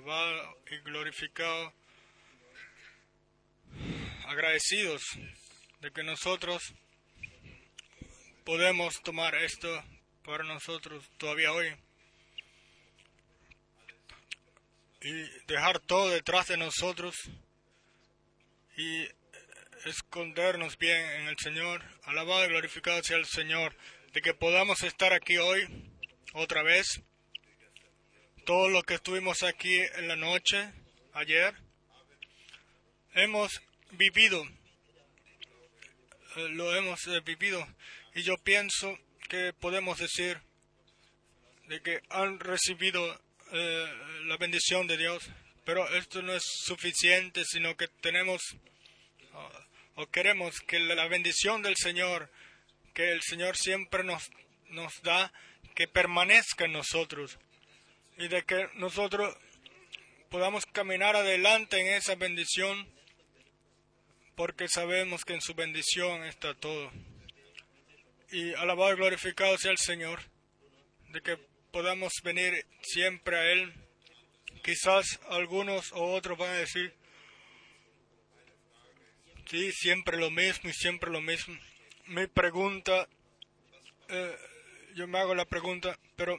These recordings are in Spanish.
alabado y glorificado, agradecidos de que nosotros podemos tomar esto para nosotros todavía hoy y dejar todo detrás de nosotros y escondernos bien en el Señor. Alabado y glorificado sea el Señor de que podamos estar aquí hoy otra vez. Todo lo que estuvimos aquí en la noche, ayer, hemos vivido, eh, lo hemos eh, vivido. Y yo pienso que podemos decir de que han recibido eh, la bendición de Dios, pero esto no es suficiente, sino que tenemos o queremos que la bendición del Señor, que el Señor siempre nos, nos da, que permanezca en nosotros y de que nosotros podamos caminar adelante en esa bendición porque sabemos que en su bendición está todo. Y alabado y glorificado sea el Señor, de que podamos venir siempre a Él. Quizás algunos o otros van a decir, sí, siempre lo mismo y siempre lo mismo. Mi pregunta, eh, yo me hago la pregunta, pero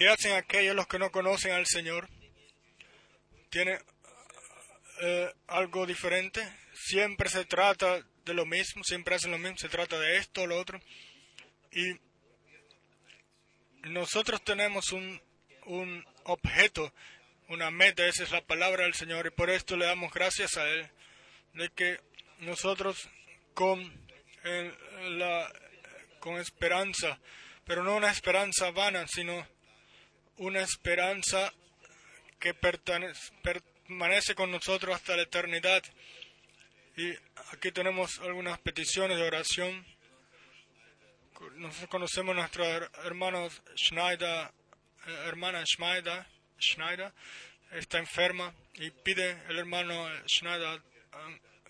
¿qué hacen aquellos los que no conocen al Señor? ¿Tiene eh, algo diferente? Siempre se trata de lo mismo, siempre hacen lo mismo, se trata de esto o lo otro. Y nosotros tenemos un, un objeto, una meta, esa es la palabra del Señor, y por esto le damos gracias a Él, de que nosotros con, la, con esperanza, pero no una esperanza vana, sino una esperanza que permanece con nosotros hasta la eternidad. Y aquí tenemos algunas peticiones de oración. Nosotros conocemos a nuestra hermana Schneider, eh, hermana Schneider, Schneider, está enferma y pide, el hermano Schneider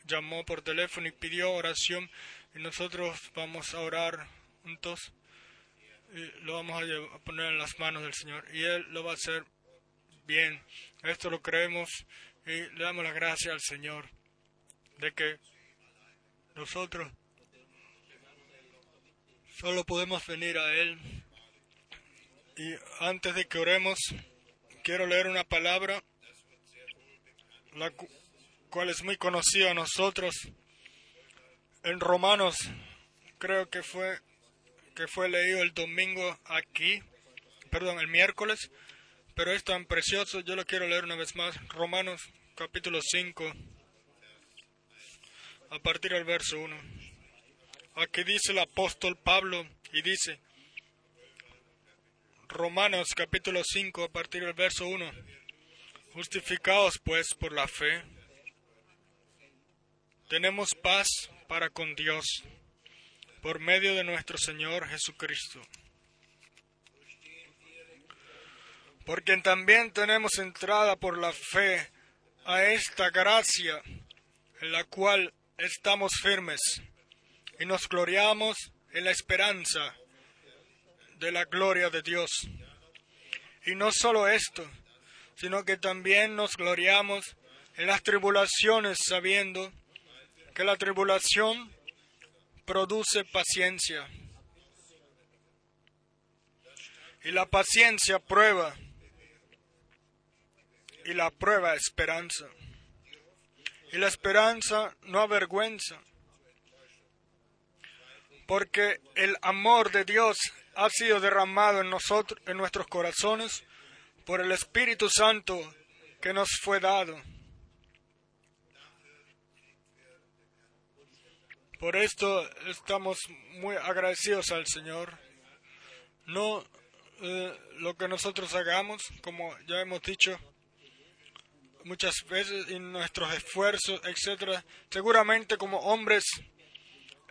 llamó por teléfono y pidió oración y nosotros vamos a orar juntos lo vamos a poner en las manos del Señor y Él lo va a hacer bien. Esto lo creemos y le damos la gracia al Señor de que nosotros solo podemos venir a Él. Y antes de que oremos, quiero leer una palabra, la cual es muy conocida a nosotros. En Romanos, creo que fue, que fue leído el domingo aquí, perdón, el miércoles, pero es tan precioso, yo lo quiero leer una vez más. Romanos capítulo 5 a partir del verso 1. Aquí dice el apóstol Pablo y dice, Romanos capítulo 5 a partir del verso 1, justificados pues por la fe, tenemos paz para con Dios por medio de nuestro Señor Jesucristo. Porque también tenemos entrada por la fe a esta gracia, en la cual estamos firmes y nos gloriamos en la esperanza de la gloria de Dios. Y no solo esto, sino que también nos gloriamos en las tribulaciones sabiendo que la tribulación produce paciencia. Y la paciencia prueba. Y la prueba esperanza y la esperanza no avergüenza, porque el amor de Dios ha sido derramado en nosotros, en nuestros corazones, por el Espíritu Santo que nos fue dado. Por esto estamos muy agradecidos al Señor. No eh, lo que nosotros hagamos, como ya hemos dicho, muchas veces en nuestros esfuerzos, etcétera, seguramente como hombres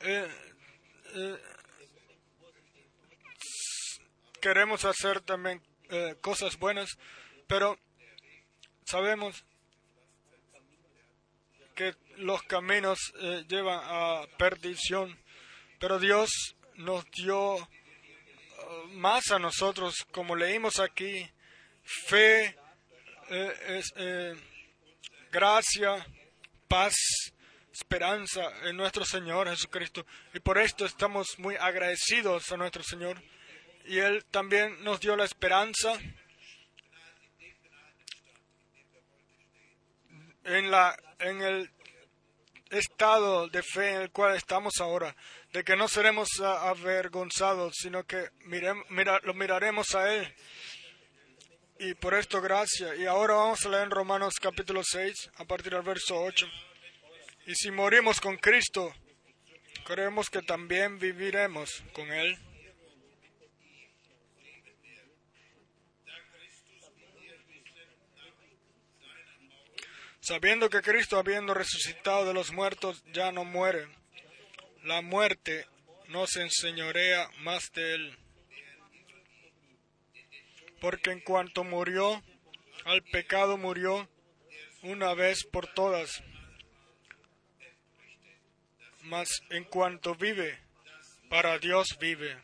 eh, eh, queremos hacer también cosas buenas, pero sabemos que los caminos llevan a perdición, pero Dios nos dio más a nosotros, como leímos aquí, fe, eh, es eh, gracia, paz, esperanza en nuestro Señor Jesucristo. Y por esto estamos muy agradecidos a nuestro Señor. Y Él también nos dio la esperanza en, la, en el estado de fe en el cual estamos ahora, de que no seremos avergonzados, sino que lo miraremos a Él. Y por esto gracias. Y ahora vamos a leer en Romanos capítulo 6, a partir del verso 8. Y si morimos con Cristo, creemos que también viviremos con Él. Sabiendo que Cristo, habiendo resucitado de los muertos, ya no muere, la muerte no se enseñorea más de Él. Porque en cuanto murió, al pecado murió una vez por todas mas en cuanto vive, para Dios vive.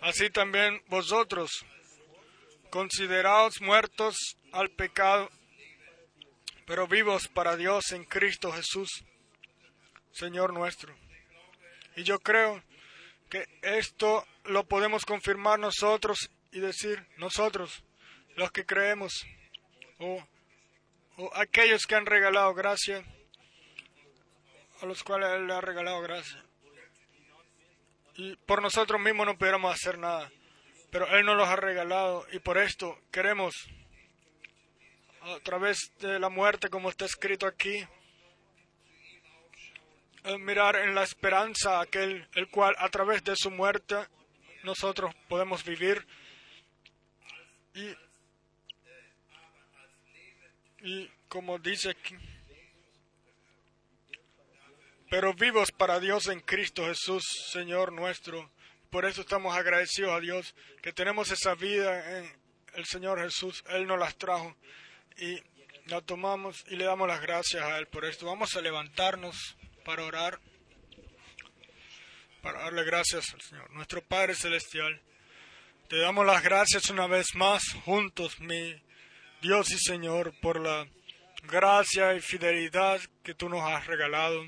Así también vosotros, consideraos muertos al pecado, pero vivos para Dios en Cristo Jesús, Señor nuestro. Y yo creo que esto lo podemos confirmar nosotros y decir nosotros, los que creemos, o aquellos que han regalado gracia, a los cuales Él le ha regalado gracia. Y por nosotros mismos no pudiéramos hacer nada, pero Él nos los ha regalado y por esto queremos, a través de la muerte, como está escrito aquí, eh, mirar en la esperanza aquel el cual a través de su muerte nosotros podemos vivir y y como dice aquí, pero vivos para Dios en Cristo Jesús, Señor nuestro. Por eso estamos agradecidos a Dios que tenemos esa vida en el Señor Jesús. Él nos las trajo y la tomamos y le damos las gracias a Él por esto. Vamos a levantarnos para orar, para darle gracias al Señor. Nuestro Padre Celestial, te damos las gracias una vez más juntos, mi Dios y Señor, por la gracia y fidelidad que tú nos has regalado.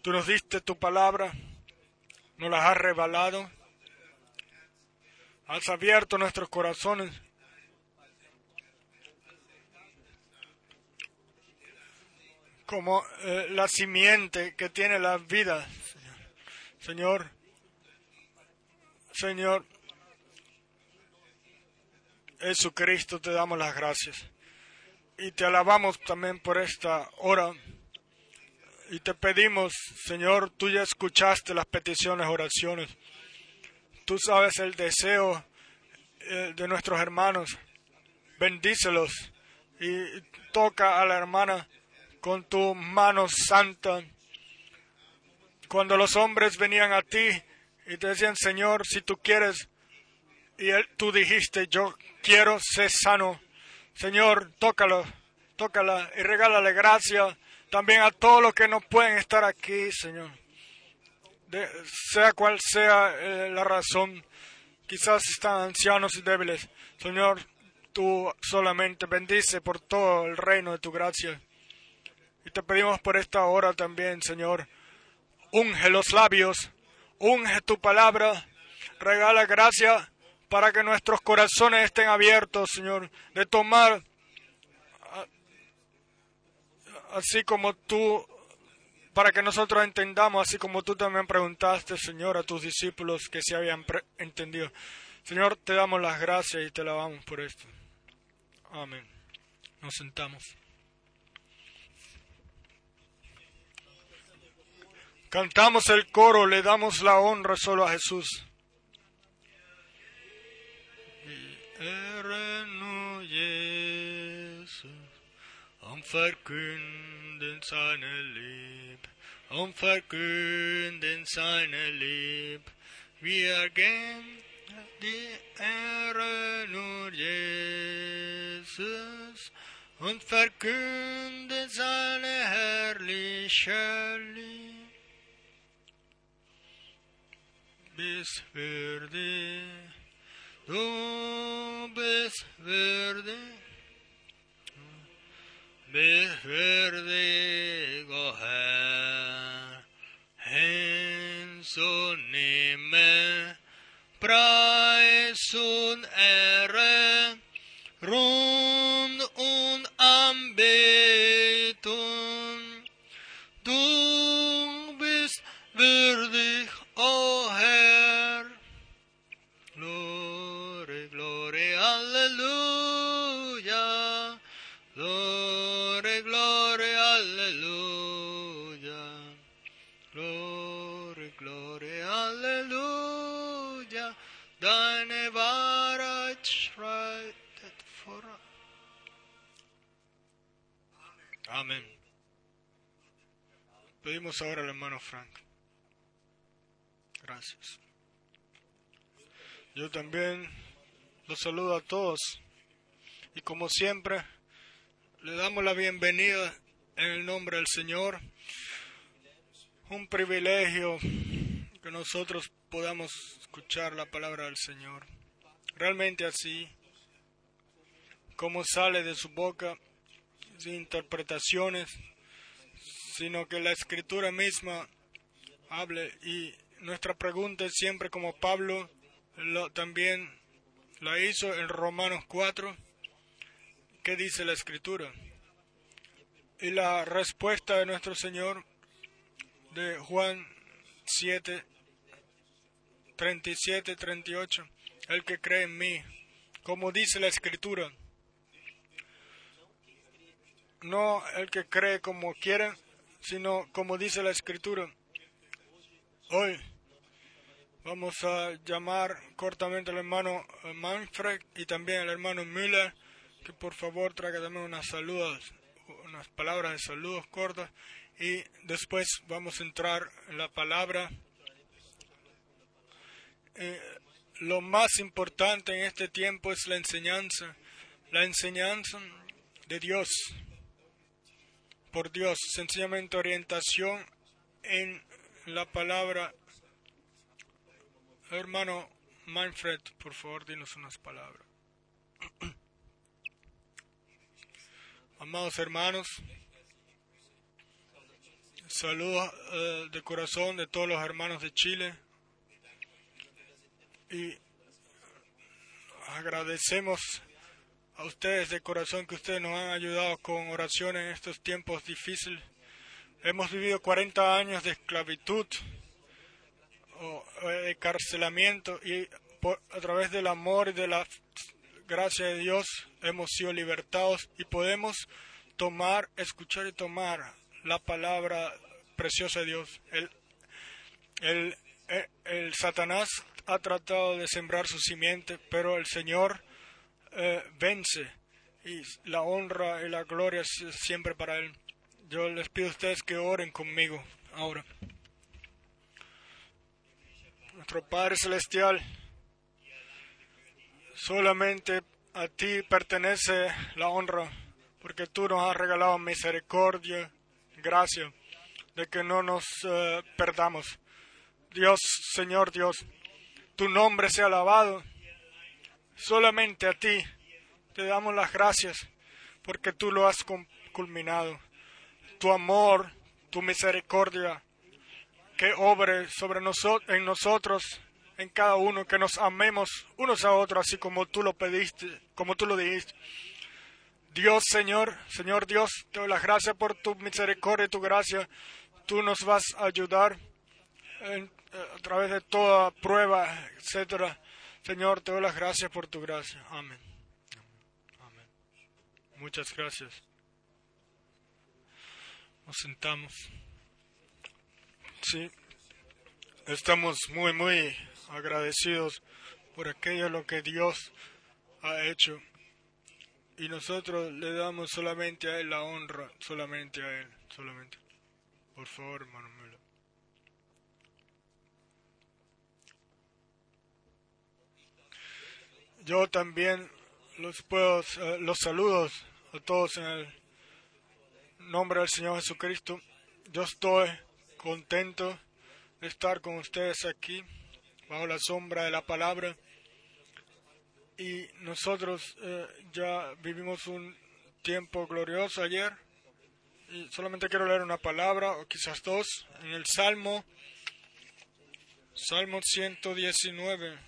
Tú nos diste tu palabra, nos las has revelado, has abierto nuestros corazones. como eh, la simiente que tiene la vida, Señor. Señor, Jesucristo, te damos las gracias. Y te alabamos también por esta hora. Y te pedimos, Señor, tú ya escuchaste las peticiones, oraciones. Tú sabes el deseo eh, de nuestros hermanos. Bendícelos y toca a la hermana con tu mano santa. Cuando los hombres venían a ti y te decían, Señor, si tú quieres, y tú dijiste, yo quiero ser sano. Señor, tócalo, tócala y regálale gracia también a todos los que no pueden estar aquí, Señor. sea cual sea eh, la razón, quizás están ancianos y débiles. Señor, tú solamente bendice por todo el reino de tu gracia. Y te pedimos por esta hora también, Señor, unge los labios, unge tu palabra, regala gracia para que nuestros corazones estén abiertos, Señor, de tomar así como tú, para que nosotros entendamos, así como tú también preguntaste, Señor, a tus discípulos que se habían entendido. Señor, te damos las gracias y te alabamos por esto. Amén. Nos sentamos. Cantamos el coro, le damos la honra solo a Jesús. Herre verkünden seine Lieb, om verkünden seine Lieb. Wir gehen die Ehre nur Jesus und verkünden seine herrliche Lieb. Bis für dich Tú ves ves verde Frank. Gracias. Yo también los saludo a todos y como siempre le damos la bienvenida en el nombre del Señor. Un privilegio que nosotros podamos escuchar la palabra del Señor. Realmente así, como sale de su boca, sin interpretaciones, sino que la escritura misma hable y nuestra pregunta es siempre como Pablo lo, también la hizo en Romanos 4. ¿Qué dice la escritura? Y la respuesta de nuestro Señor de Juan 7, 37, 38. El que cree en mí, como dice la escritura. No el que cree como quiere, sino como dice la escritura. Hoy Vamos a llamar cortamente al hermano Manfred y también al hermano Müller, que por favor traiga también unas saludos, unas palabras de saludos cortas. Y después vamos a entrar en la palabra. Eh, lo más importante en este tiempo es la enseñanza, la enseñanza de Dios, por Dios, sencillamente orientación en la palabra Hermano Manfred, por favor, dinos unas palabras. Amados hermanos, saludos uh, de corazón de todos los hermanos de Chile y agradecemos a ustedes de corazón que ustedes nos han ayudado con oraciones en estos tiempos difíciles. Hemos vivido 40 años de esclavitud o encarcelamiento y a través del amor y de la gracia de Dios hemos sido libertados y podemos tomar, escuchar y tomar la palabra preciosa de Dios. El, el, eh, el, Satanás ha tratado de sembrar su simiente, pero el Señor eh, vence y la honra y la gloria es siempre para Él. Yo les pido a ustedes que oren conmigo ahora nuestro Padre Celestial, solamente a ti pertenece la honra, porque tú nos has regalado misericordia, gracia, de que no nos uh, perdamos. Dios, Señor Dios, tu nombre sea alabado. Solamente a ti te damos las gracias, porque tú lo has culminado. Tu amor, tu misericordia, que obre sobre nosotros, en nosotros, en cada uno, que nos amemos unos a otros, así como tú lo pediste, como tú lo dijiste. Dios, Señor, Señor Dios, te doy las gracias por tu misericordia y tu gracia. Tú nos vas a ayudar eh, a través de toda prueba, etcétera. Señor, te doy las gracias por tu gracia. Amén. Amén. Muchas gracias. Nos sentamos. Sí, estamos muy, muy agradecidos por aquello lo que Dios ha hecho. Y nosotros le damos solamente a Él la honra, solamente a Él, solamente. Por favor, hermano Yo también los puedo, eh, los saludos a todos en el nombre del Señor Jesucristo. Yo estoy contento de estar con ustedes aquí, bajo la sombra de la palabra. y nosotros eh, ya vivimos un tiempo glorioso ayer. Y solamente quiero leer una palabra, o quizás dos, en el Salmo, Salmo 119.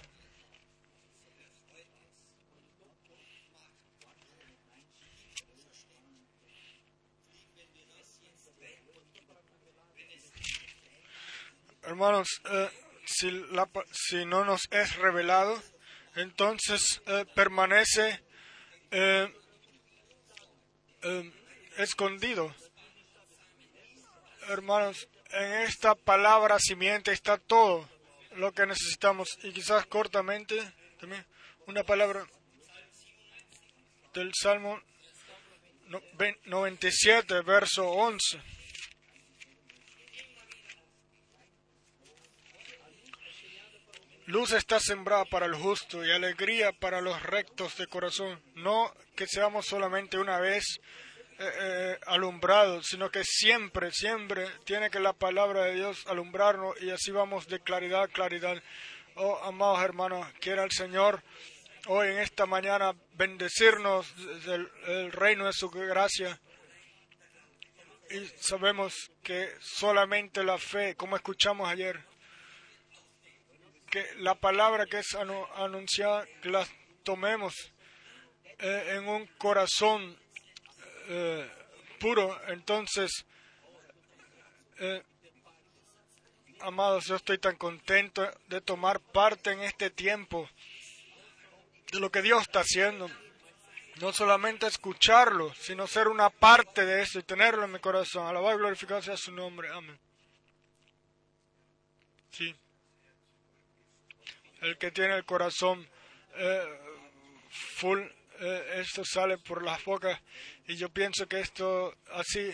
Hermanos, eh, si, la, si no nos es revelado, entonces eh, permanece eh, escondido. Hermanos, en esta palabra simiente está todo lo que necesitamos y quizás cortamente también una palabra del Salmo 97, verso 11. Luz está sembrada para el justo y alegría para los rectos de corazón. No que seamos solamente una vez eh, eh, alumbrados, sino que siempre, siempre tiene que la palabra de Dios alumbrarnos y así vamos de claridad a claridad. Oh, amados hermanos, quiera el Señor hoy en esta mañana bendecirnos del el reino de su gracia. Y sabemos que solamente la fe, como escuchamos ayer, que la palabra que es anunciada, que la tomemos eh, en un corazón eh, puro. Entonces, eh, amados, yo estoy tan contento de tomar parte en este tiempo de lo que Dios está haciendo. No solamente escucharlo, sino ser una parte de eso y tenerlo en mi corazón. Alabar y glorificar sea su nombre. Amén. Sí el que tiene el corazón eh, full, eh, esto sale por las bocas. Y yo pienso que esto así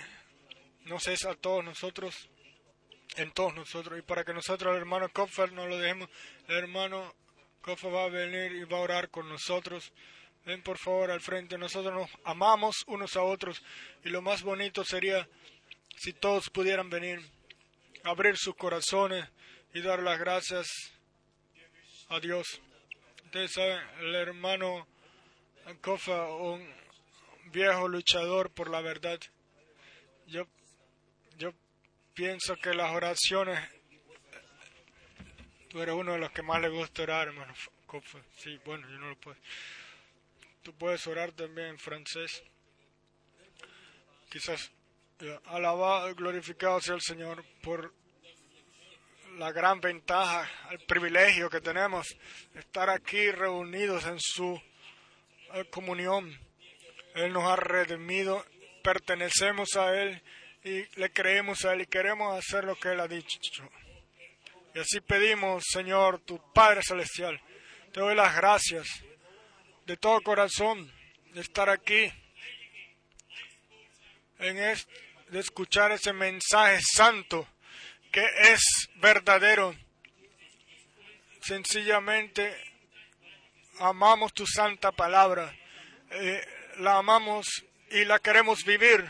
nos es a todos nosotros, en todos nosotros. Y para que nosotros, el hermano Koffer, no lo dejemos, el hermano Koffer va a venir y va a orar con nosotros. Ven por favor al frente, nosotros nos amamos unos a otros y lo más bonito sería si todos pudieran venir, abrir sus corazones y dar las gracias a Dios. Ustedes saben, el hermano Kofa, un viejo luchador por la verdad. Yo, yo pienso que las oraciones, tú eres uno de los que más le gusta orar, hermano Kofa. Sí, bueno, yo no lo puedo. Tú puedes orar también en francés. Quizás alabado y glorificado sea el Señor por la gran ventaja, el privilegio que tenemos estar aquí reunidos en su eh, comunión. Él nos ha redimido, pertenecemos a Él y le creemos a Él y queremos hacer lo que Él ha dicho. Y así pedimos, Señor, tu Padre Celestial, te doy las gracias de todo corazón de estar aquí, en este, de escuchar ese mensaje santo que es verdadero. Sencillamente amamos tu santa palabra, eh, la amamos y la queremos vivir.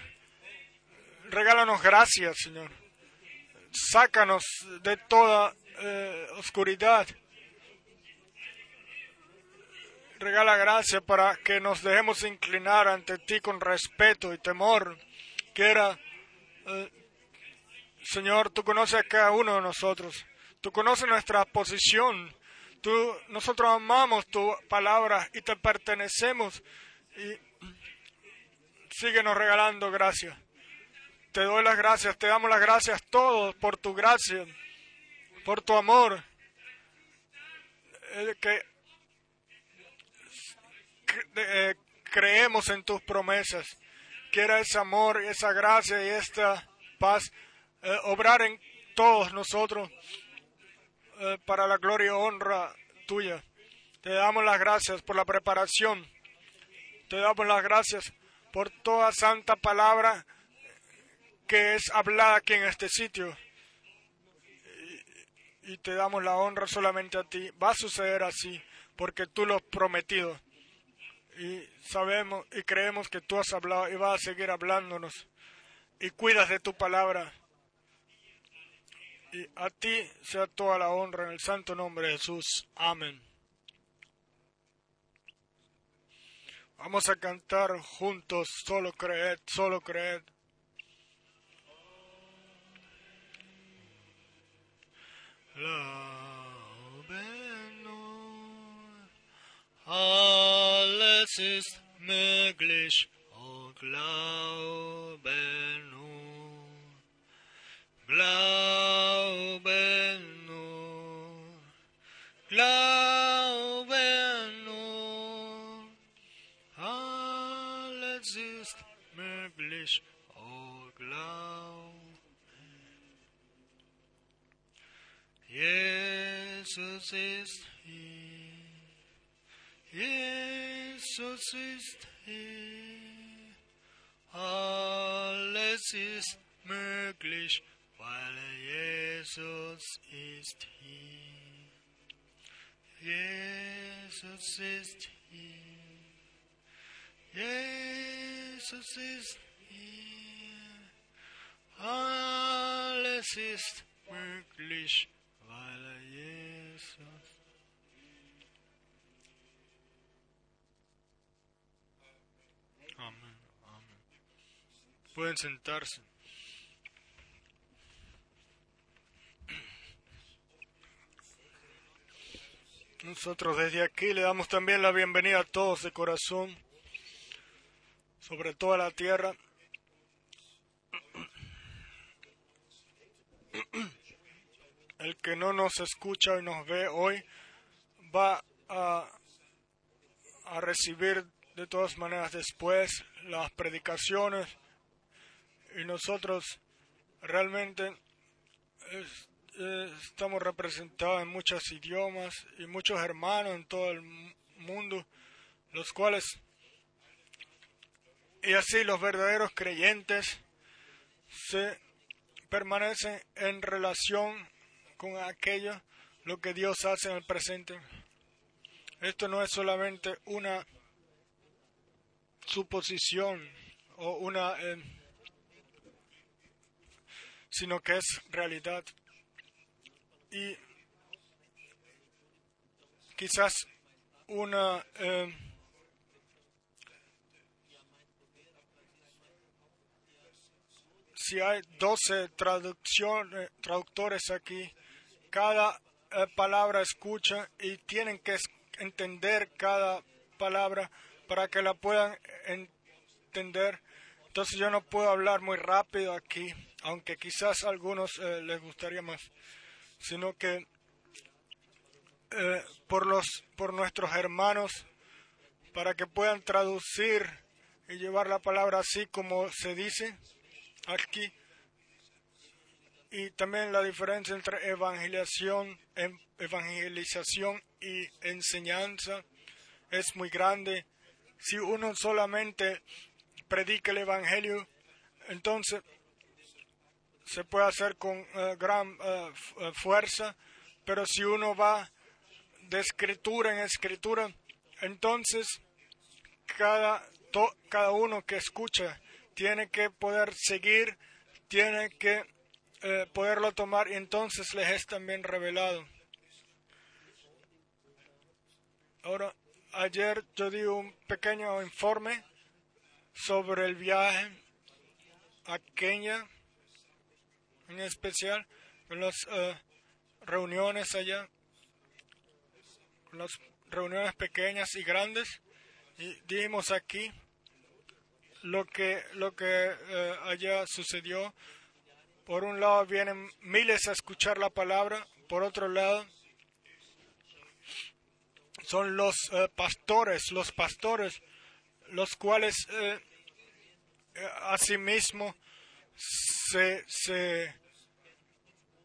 Regálanos gracias, Señor. Sácanos de toda eh, oscuridad. Regala gracia para que nos dejemos inclinar ante ti con respeto y temor. Quiera eh, Señor, tú conoces a cada uno de nosotros. Tú conoces nuestra posición. Tú, nosotros amamos tu palabra y te pertenecemos. Y síguenos regalando gracias. Te doy las gracias, te damos las gracias todos por tu gracia, por tu amor. que eh, creemos en tus promesas. Quiera ese amor, esa gracia y esta paz eh, obrar en todos nosotros eh, para la gloria y honra tuya. Te damos las gracias por la preparación. Te damos las gracias por toda santa palabra que es hablada aquí en este sitio. Y, y te damos la honra solamente a ti. Va a suceder así porque tú lo has prometido. Y sabemos y creemos que tú has hablado y vas a seguir hablándonos. Y cuidas de tu palabra y a ti sea toda la honra en el santo nombre de Jesús. Amén. Vamos a cantar juntos, solo creed, solo creed. Alles möglich, oh glaube nur, glaube nur, alles ist möglich, oh glaube. Jesus ist hier. Jesus ist hier. Alles ist möglich, weil Jesus ist hier. Jesus ist hier. Jesus ist hier. Alles ist möglich, weil Jesus. Amén, amén. Pueden sentarse. Nosotros desde aquí le damos también la bienvenida a todos de corazón, sobre toda la tierra. El que no nos escucha y nos ve hoy va a, recibir de todas maneras después las predicaciones y nosotros realmente es- eh, estamos representados en muchos idiomas y muchos hermanos en todo el mu- mundo, los cuales y así los verdaderos creyentes se permanecen en relación con aquello lo que Dios hace en el presente. Esto no es solamente una suposición o una eh, sino que es realidad y quizás una eh, si hay 12 traducciones, traductores aquí, cada eh, palabra escucha y tienen que entender cada palabra para que la puedan entender. Entonces yo no puedo hablar muy rápido aquí, aunque quizás a algunos eh, les gustaría más, sino que eh, por los por nuestros hermanos para que puedan traducir y llevar la palabra así como se dice aquí y también la diferencia entre evangelización, em- evangelización y enseñanza es muy grande. Si uno solamente predica el evangelio, entonces se puede hacer con eh, gran eh, eh, fuerza, pero si uno va de escritura en escritura, entonces cada, to- cada uno que escucha tiene que poder seguir, tiene que poderlo tomar y entonces les es también revelado. Ahora, ayer yo di un pequeño informe sobre el viaje a Kenia, en especial las eh, reuniones allá, las reuniones pequeñas y grandes, y dijimos aquí lo que lo que eh, allá sucedió. Por un lado vienen miles a escuchar la palabra, por otro lado son los eh, pastores, los pastores, los cuales asimismo se, se,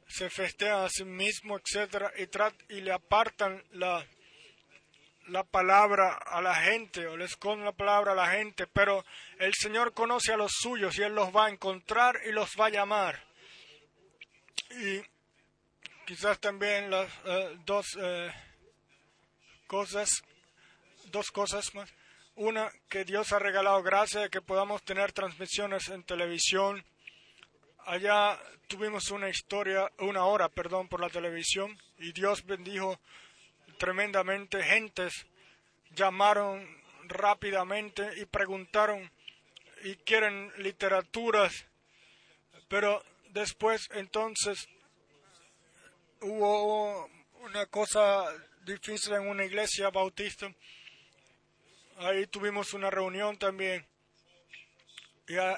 se a sí mismo, etcétera, y, y le apartan la, la palabra a la gente o le esconden la palabra a la gente, pero el Señor conoce a los suyos y Él los va a encontrar y los va a llamar. Y quizás también las eh, dos eh, cosas, dos cosas más. Una, que Dios ha regalado gracia de que podamos tener transmisiones en televisión. Allá tuvimos una historia, una hora, perdón, por la televisión y Dios bendijo tremendamente. Gentes llamaron rápidamente y preguntaron y quieren literaturas, pero después entonces hubo una cosa difícil en una iglesia bautista. Ahí tuvimos una reunión también. Ya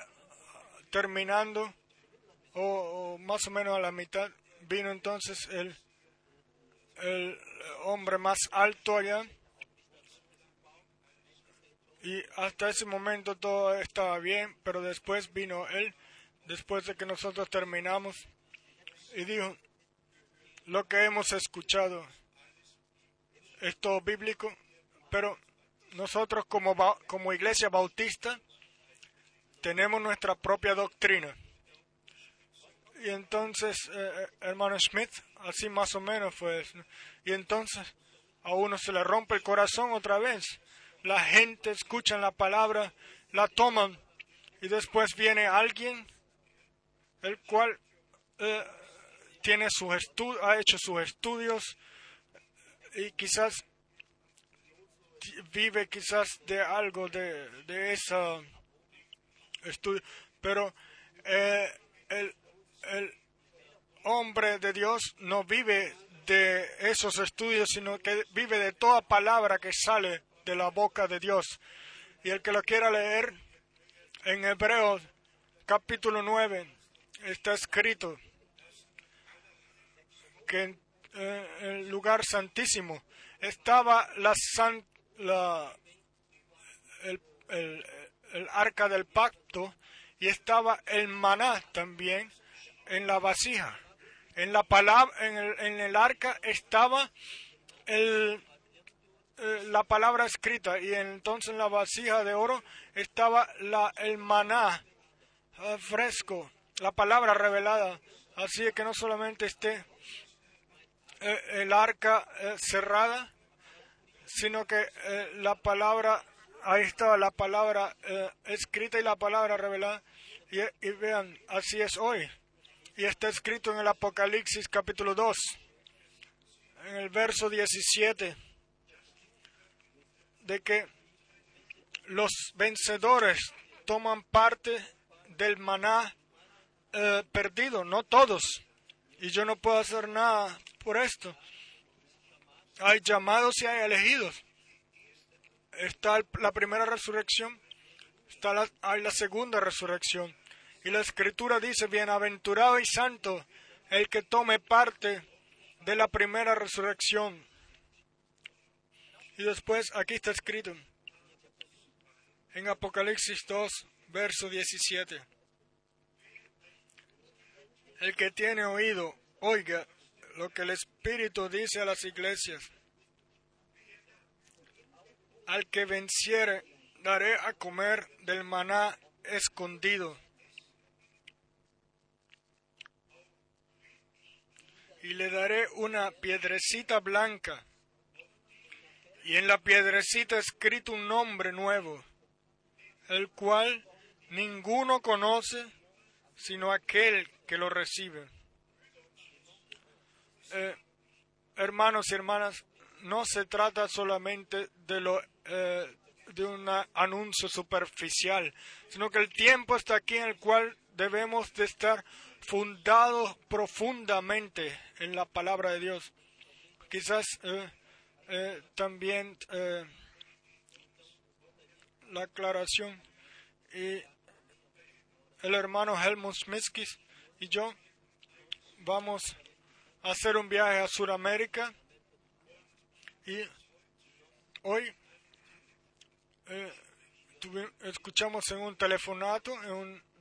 terminando, o, más o menos a la mitad, vino entonces el, el hombre más alto allá. Y hasta ese momento todo estaba bien, pero después vino él, después de que nosotros terminamos, y dijo, lo que hemos escuchado es todo bíblico, pero nosotros como, como iglesia bautista tenemos nuestra propia doctrina. Y entonces, eh, eh, hermano Smith, así más o menos fue. Y entonces a uno se le rompe el corazón otra vez. La gente escucha la palabra, la toman y después viene alguien el cual eh, tiene sus ha hecho sus estudios y quizás vive quizás de algo de, de ese estudio, pero eh, el, el hombre de Dios no vive de esos estudios, sino que vive de toda palabra que sale de la boca de Dios. Y el que lo quiera leer, en Hebreos capítulo 9 está escrito que en, eh, el lugar santísimo estaba la, la el, el, arca del pacto y estaba el maná también en la vasija. En la palabra, en el, en el arca estaba el, eh, la palabra escrita y entonces en la vasija de oro estaba la, el maná eh, fresco, la palabra revelada. Así que no solamente esté eh, el arca cerrada, sino que la palabra, ahí estaba la palabra escrita y la palabra revelada. Y vean, así es hoy. Y está escrito en el Apocalipsis capítulo 2, en el verso 17, de que los vencedores toman parte del maná eh, perdido, no todos. Y yo no puedo hacer nada por esto. Hay llamados y hay elegidos. Está la primera resurrección, está la, hay la segunda resurrección. Y la escritura dice, bienaventurado y santo el que tome parte de la primera resurrección. Y después aquí está escrito en Apocalipsis 2, verso 17. El que tiene oído, oiga lo que el Espíritu dice a las iglesias. Al que venciere, daré a comer del maná escondido y le daré una piedrecita blanca, y en la piedrecita escrito un nombre nuevo, el cual ninguno conoce sino aquel que lo recibe. Eh, hermanos y hermanas, no se trata solamente de lo eh, de un anuncio superficial, sino que el tiempo está aquí en el cual debemos de estar fundados profundamente en la palabra de Dios. Quizás eh, eh, también eh, la aclaración y el hermano Helmut Smitskis y yo vamos a hacer un viaje a Sudamérica y hoy escuchamos en un telefonato, en un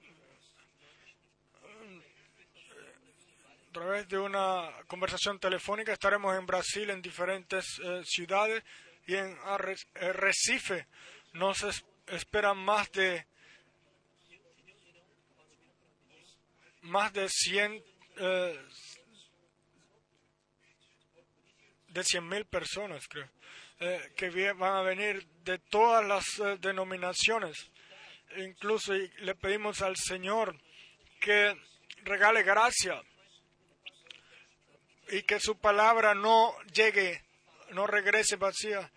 a través de una conversación telefónica estaremos en Brasil, en diferentes eh, ciudades y en Recife. Nos esperan más de más de 100 eh, de 100 mil personas, creo, eh, que van a venir de todas las denominaciones. Incluso le pedimos al Señor que regale gracia y que su palabra no llegue, no regrese vacía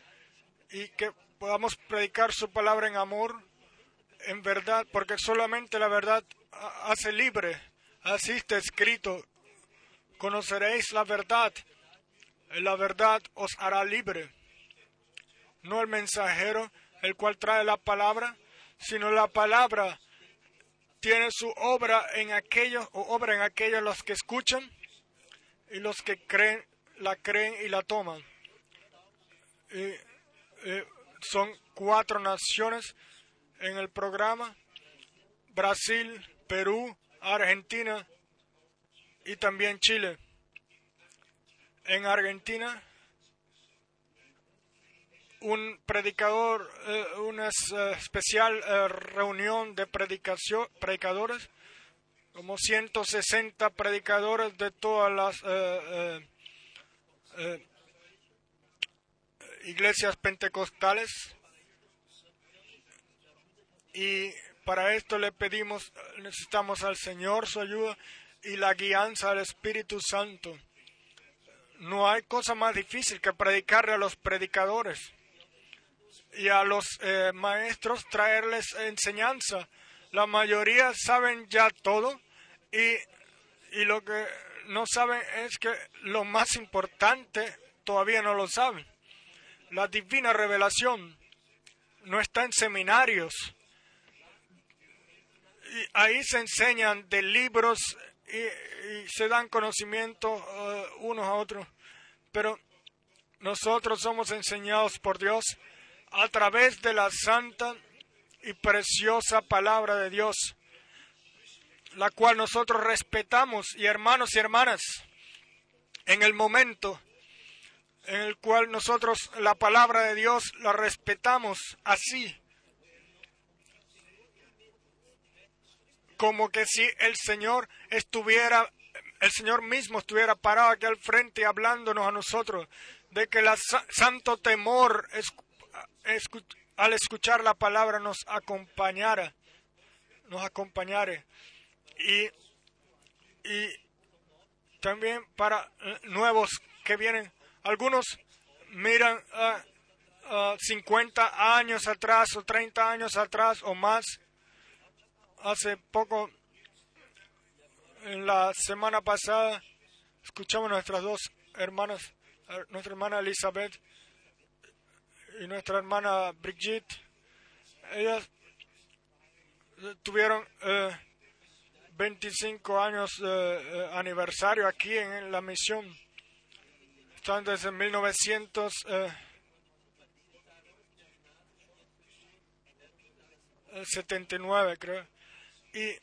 y que podamos predicar su palabra en amor, en verdad, porque solamente la verdad hace libre. Así está escrito, conoceréis la verdad, la verdad os hará libre. No el mensajero, el cual trae la palabra, sino la palabra tiene su obra en aquellos o obra en aquellos los que escuchan y los que creen la creen y la toman. Y, son cuatro naciones en el programa: Brasil, Perú, Argentina y también Chile. En Argentina, un predicador, eh, una eh, especial eh, reunión de predicación, predicadores, como 160 predicadores de todas las iglesias pentecostales. Y para esto le pedimos, necesitamos al Señor su ayuda y la guianza del Espíritu Santo. No hay cosa más difícil que predicarle a los predicadores y a los eh, maestros traerles enseñanza. La mayoría saben ya todo y, y lo que no saben es que lo más importante todavía no lo saben. La divina revelación no está en seminarios. Y ahí se enseñan de libros y, se dan conocimiento uh, unos a otros. Pero nosotros somos enseñados por Dios a través de la santa y preciosa palabra de Dios, la cual nosotros respetamos y hermanos y hermanas, en el momento en el cual nosotros la palabra de Dios la respetamos así, como que si el Señor estuviera, el Señor mismo estuviera parado aquí al frente hablándonos a nosotros, de que el santo temor al escuchar la palabra nos acompañara, nos acompañare. Y, y también para nuevos que vienen algunos miran a 50 años atrás o 30 años atrás o más. Hace poco, en la semana pasada, escuchamos nuestras dos hermanas, nuestra hermana Elizabeth y nuestra hermana Brigitte. Ellas tuvieron 25 años de aniversario aquí en la misión están desde 1979, eh, creo. Y,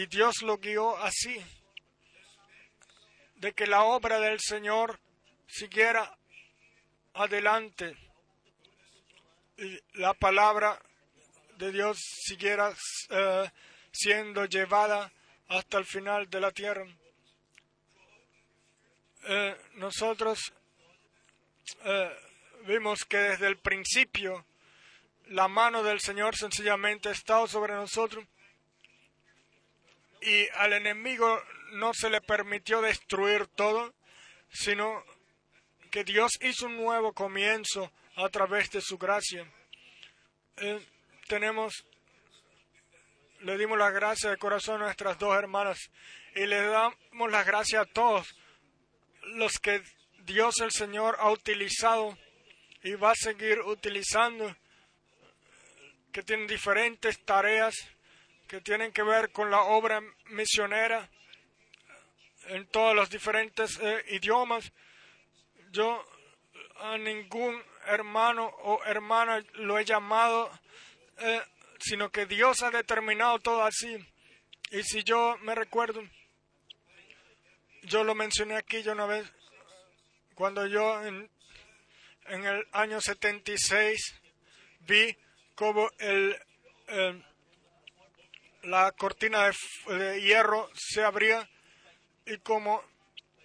y Dios lo guió así, de que la obra del Señor siguiera adelante y la palabra de Dios siguiera eh, siendo llevada hasta el final de la tierra. Eh, nosotros eh, vimos que desde el principio la mano del Señor sencillamente ha estado sobre nosotros y al enemigo no se le permitió destruir todo, sino que Dios hizo un nuevo comienzo a través de su gracia. Eh, tenemos, le dimos las gracias de corazón a nuestras dos hermanas y le damos las gracias a todos los que Dios el Señor ha utilizado y va a seguir utilizando, que tienen diferentes tareas que tienen que ver con la obra misionera en todos los diferentes eh, idiomas. Yo a ningún hermano o hermana lo he llamado, eh, sino que Dios ha determinado todo así. Y si yo me recuerdo, yo lo mencioné aquí ya una vez, cuando yo en, en el año 76 vi cómo el, la cortina de, hierro se abría y como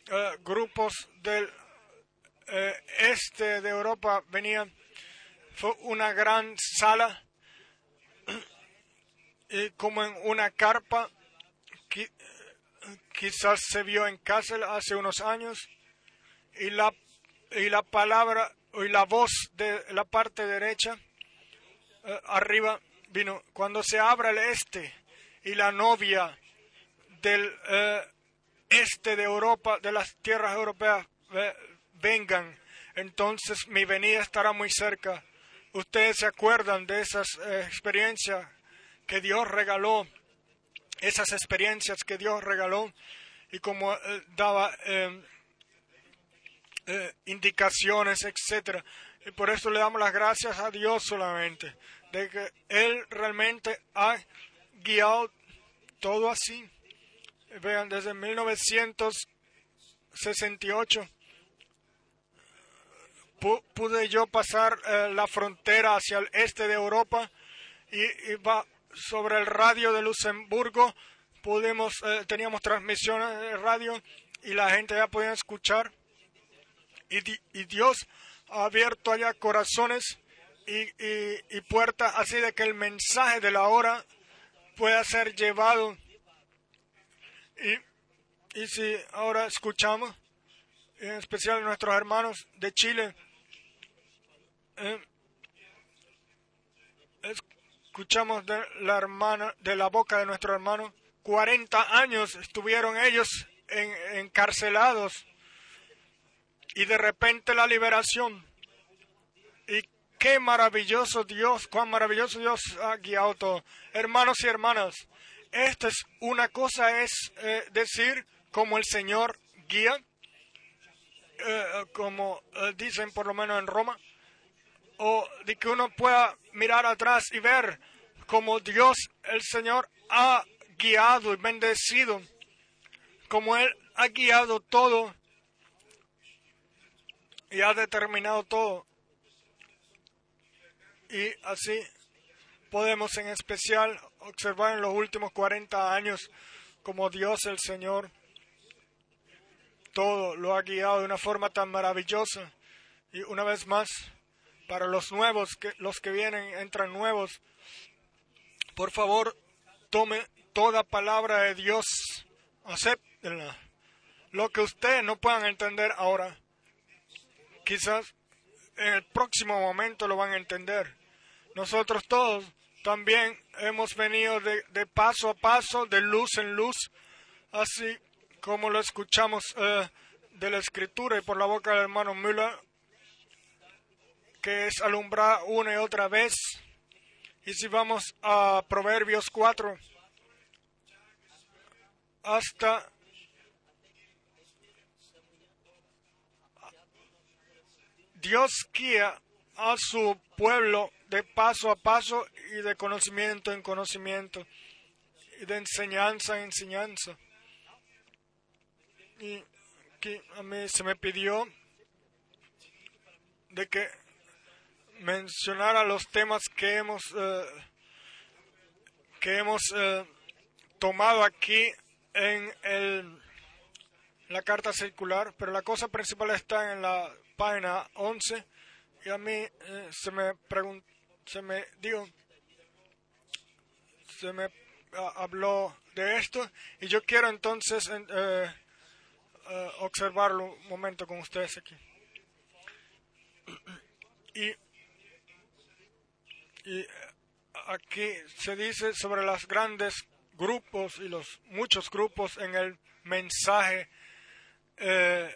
eh, grupos del eh, este de Europa venían. Fue una gran sala y como en una carpa quizás se vio en Kassel hace unos años y la, y la palabra oí la voz de la parte derecha, eh, arriba vino, cuando se abra el este y la novia del eh, este de Europa, de las tierras europeas, vengan, entonces mi venida estará muy cerca. Ustedes se acuerdan de esas eh, experiencias que Dios regaló, esas experiencias que Dios regaló y como eh, daba em, eh, indicaciones, etcétera. Y por eso le damos las gracias a Dios solamente, de que Él realmente ha guiado todo así. Vean, desde 1968 pude yo pasar eh, la frontera hacia el este de Europa y iba sobre el radio de Luxemburgo. Pudimos, eh, teníamos transmisiones de radio y la gente ya podía escuchar. Y, Dios ha abierto allá corazones y puertas así de que el mensaje de la hora pueda ser llevado. Y, y si ahora escuchamos, en especial nuestros hermanos de Chile, eh, escuchamos de la hermana, de la boca de nuestro hermano, 40 años estuvieron ellos encarcelados y de repente la liberación. Y qué maravilloso Dios, cuán maravilloso Dios ha guiado todo. Hermanos y hermanas, esta es una cosa es eh, decir como el Señor guía, eh, como dicen por lo menos en Roma, o de que uno pueda mirar atrás y ver cómo Dios, el Señor, ha guiado y bendecido, como Él ha guiado todo y ha determinado todo. Y así podemos en especial observar en los últimos 40 años como Dios, el Señor, todo lo ha guiado de una forma tan maravillosa. Y una vez más, para los nuevos, que los que vienen, entran nuevos. Por favor, tome toda palabra de Dios, acéptenla. Lo que ustedes no puedan entender ahora, quizás en el próximo momento lo van a entender. Nosotros todos también hemos venido de, paso a paso, de luz en luz, así como lo escuchamos eh, de la escritura y por la boca del hermano Müller que es alumbrar una y otra vez. Y si vamos a Proverbios 4, hasta Dios guía a su pueblo de paso a paso y de conocimiento en conocimiento y de enseñanza en enseñanza. Y que a mí se me pidió de que mencionar a los temas que hemos, eh, que hemos eh, tomado aquí en el, la carta circular, pero la cosa principal está en la página 11 y a mí eh, se me se me dijo, se me habló de esto y yo quiero entonces observarlo un momento con ustedes aquí. Y y eh, aquí se dice sobre los grandes grupos y los muchos grupos en el mensaje, eh,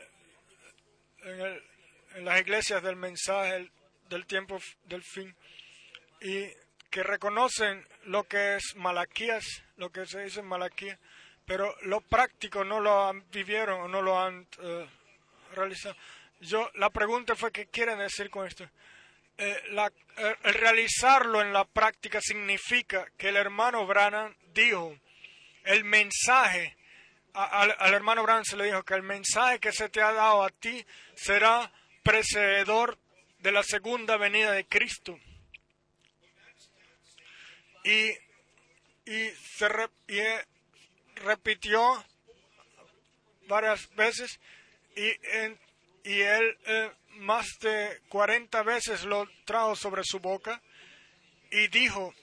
en, las iglesias del mensaje del tiempo del fin, y que reconocen lo que es Malaquías, lo que se dice en Malaquías, pero lo práctico no lo han, vivieron o no lo han eh, realizado. Yo, la pregunta fue, ¿qué quieren decir con esto? Eh, eh, realizarlo en la práctica significa que el hermano Branham dijo, el mensaje, al, hermano Branham se le dijo que el mensaje que se te ha dado a ti será precededor de la segunda venida de Cristo. Y, y se eh, repitió varias veces y, y él más de 40 veces lo trajo sobre su boca y dijo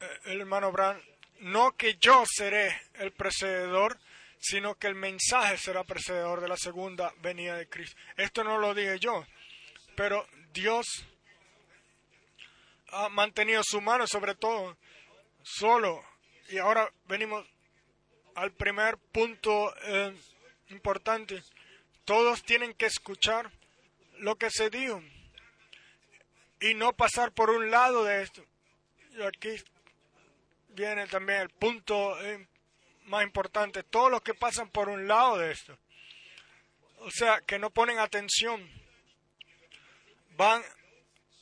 eh, el hermano Brand, no que yo seré el precededor, sino que el mensaje será precededor de la segunda venida de Cristo. Esto no lo dije yo, pero Dios ha mantenido su mano sobre todo, solo. Y ahora venimos al primer punto eh, importante. Todos tienen que escuchar lo que se dijo y no pasar por un lado de esto. Y aquí viene también el punto eh, más importante. Todos los que pasan por un lado de esto, o sea, que no ponen atención, van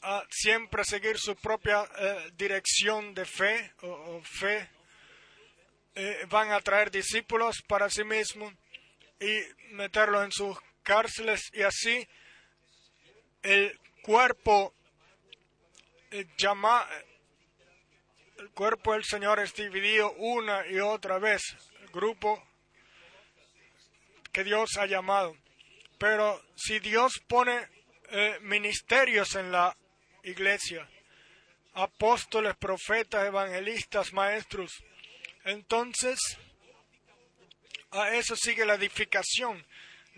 a siempre seguir su propia eh, dirección de fe o, fe. Eh, van a traer discípulos para sí mismos y meterlos en sus cárceles y así el cuerpo eh, llama el cuerpo del Señor es dividido una y otra vez el grupo que Dios ha llamado pero si Dios pone ministerios en la iglesia, apóstoles, profetas, evangelistas, maestros. Entonces, a eso sigue la edificación.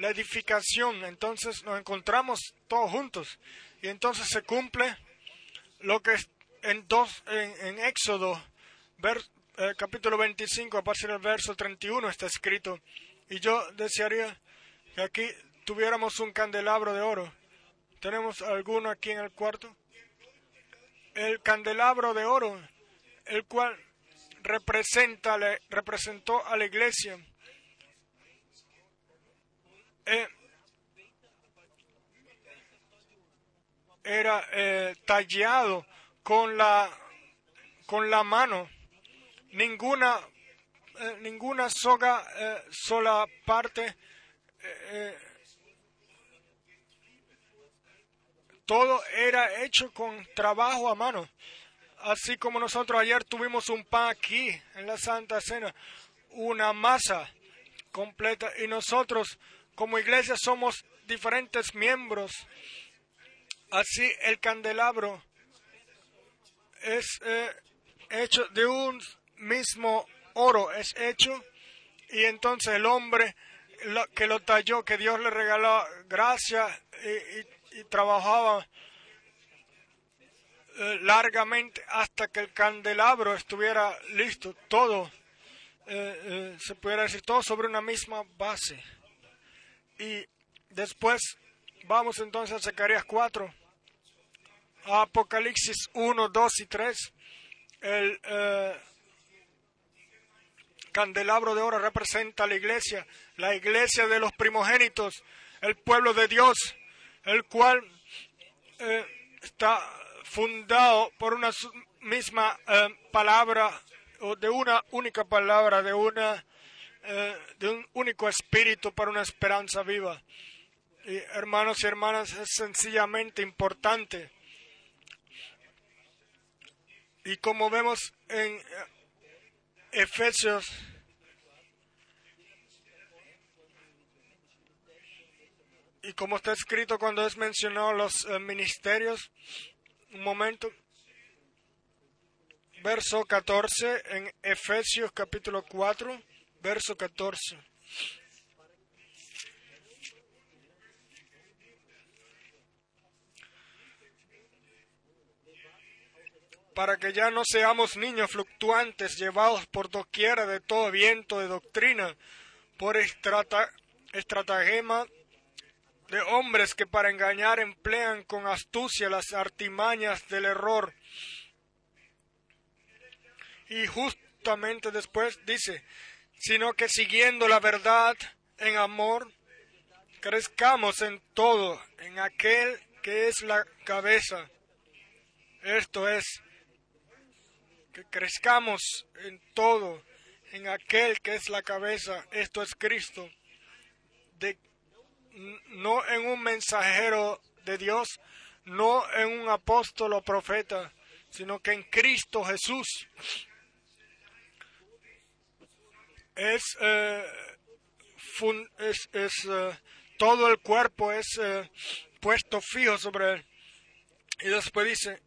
La edificación, entonces nos encontramos todos juntos. Y entonces se cumple lo que en, dos, en, Éxodo, eh, capítulo 25, a partir del verso 31 está escrito. Y yo desearía que aquí tuviéramos un candelabro de oro. ¿Tenemos alguno aquí en el cuarto? el candelabro de oro, el cual representa, representó a la iglesia. Eh, era eh, tallado con la, con la mano. Ninguna, eh, ninguna soga, sola parte todo era hecho con trabajo a mano. Así como nosotros ayer tuvimos un pan aquí en la Santa Cena, una masa completa. Y nosotros como iglesia somos diferentes miembros. Así el candelabro es eh, hecho de un mismo oro, es hecho. Y entonces el hombre que lo talló, que Dios le regaló gracia y y trabajaba eh, largamente hasta que el candelabro estuviera listo, todo, eh, eh, se pudiera decir, todo sobre una misma base. Y después vamos entonces a Zacarías 4, Apocalipsis 1, 2 y 3. El candelabro de oro representa a la iglesia, la iglesia de los primogénitos, el pueblo de Dios el cual eh, está fundado por una misma eh, palabra o de una única palabra, de una eh, de un único espíritu para una esperanza viva. Y hermanos y hermanas, es sencillamente importante. Y como vemos en Efesios Y como está escrito cuando es mencionado los eh, ministerios, un momento, verso 14 en Efesios capítulo 4, verso 14. para que ya no seamos niños fluctuantes llevados por doquiera de todo viento de doctrina, por estratagema de hombres que para engañar emplean con astucia las artimañas del error. Y justamente después dice, sino que siguiendo la verdad en amor, crezcamos en todo, en aquel que es la cabeza. Esto es, que crezcamos en todo, en aquel que es la cabeza, esto es Cristo, no en un mensajero de Dios, no en un apóstol o profeta, sino que en Cristo Jesús. Es, eh, es, eh, todo el cuerpo es eh, puesto fijo sobre él. Y después dice,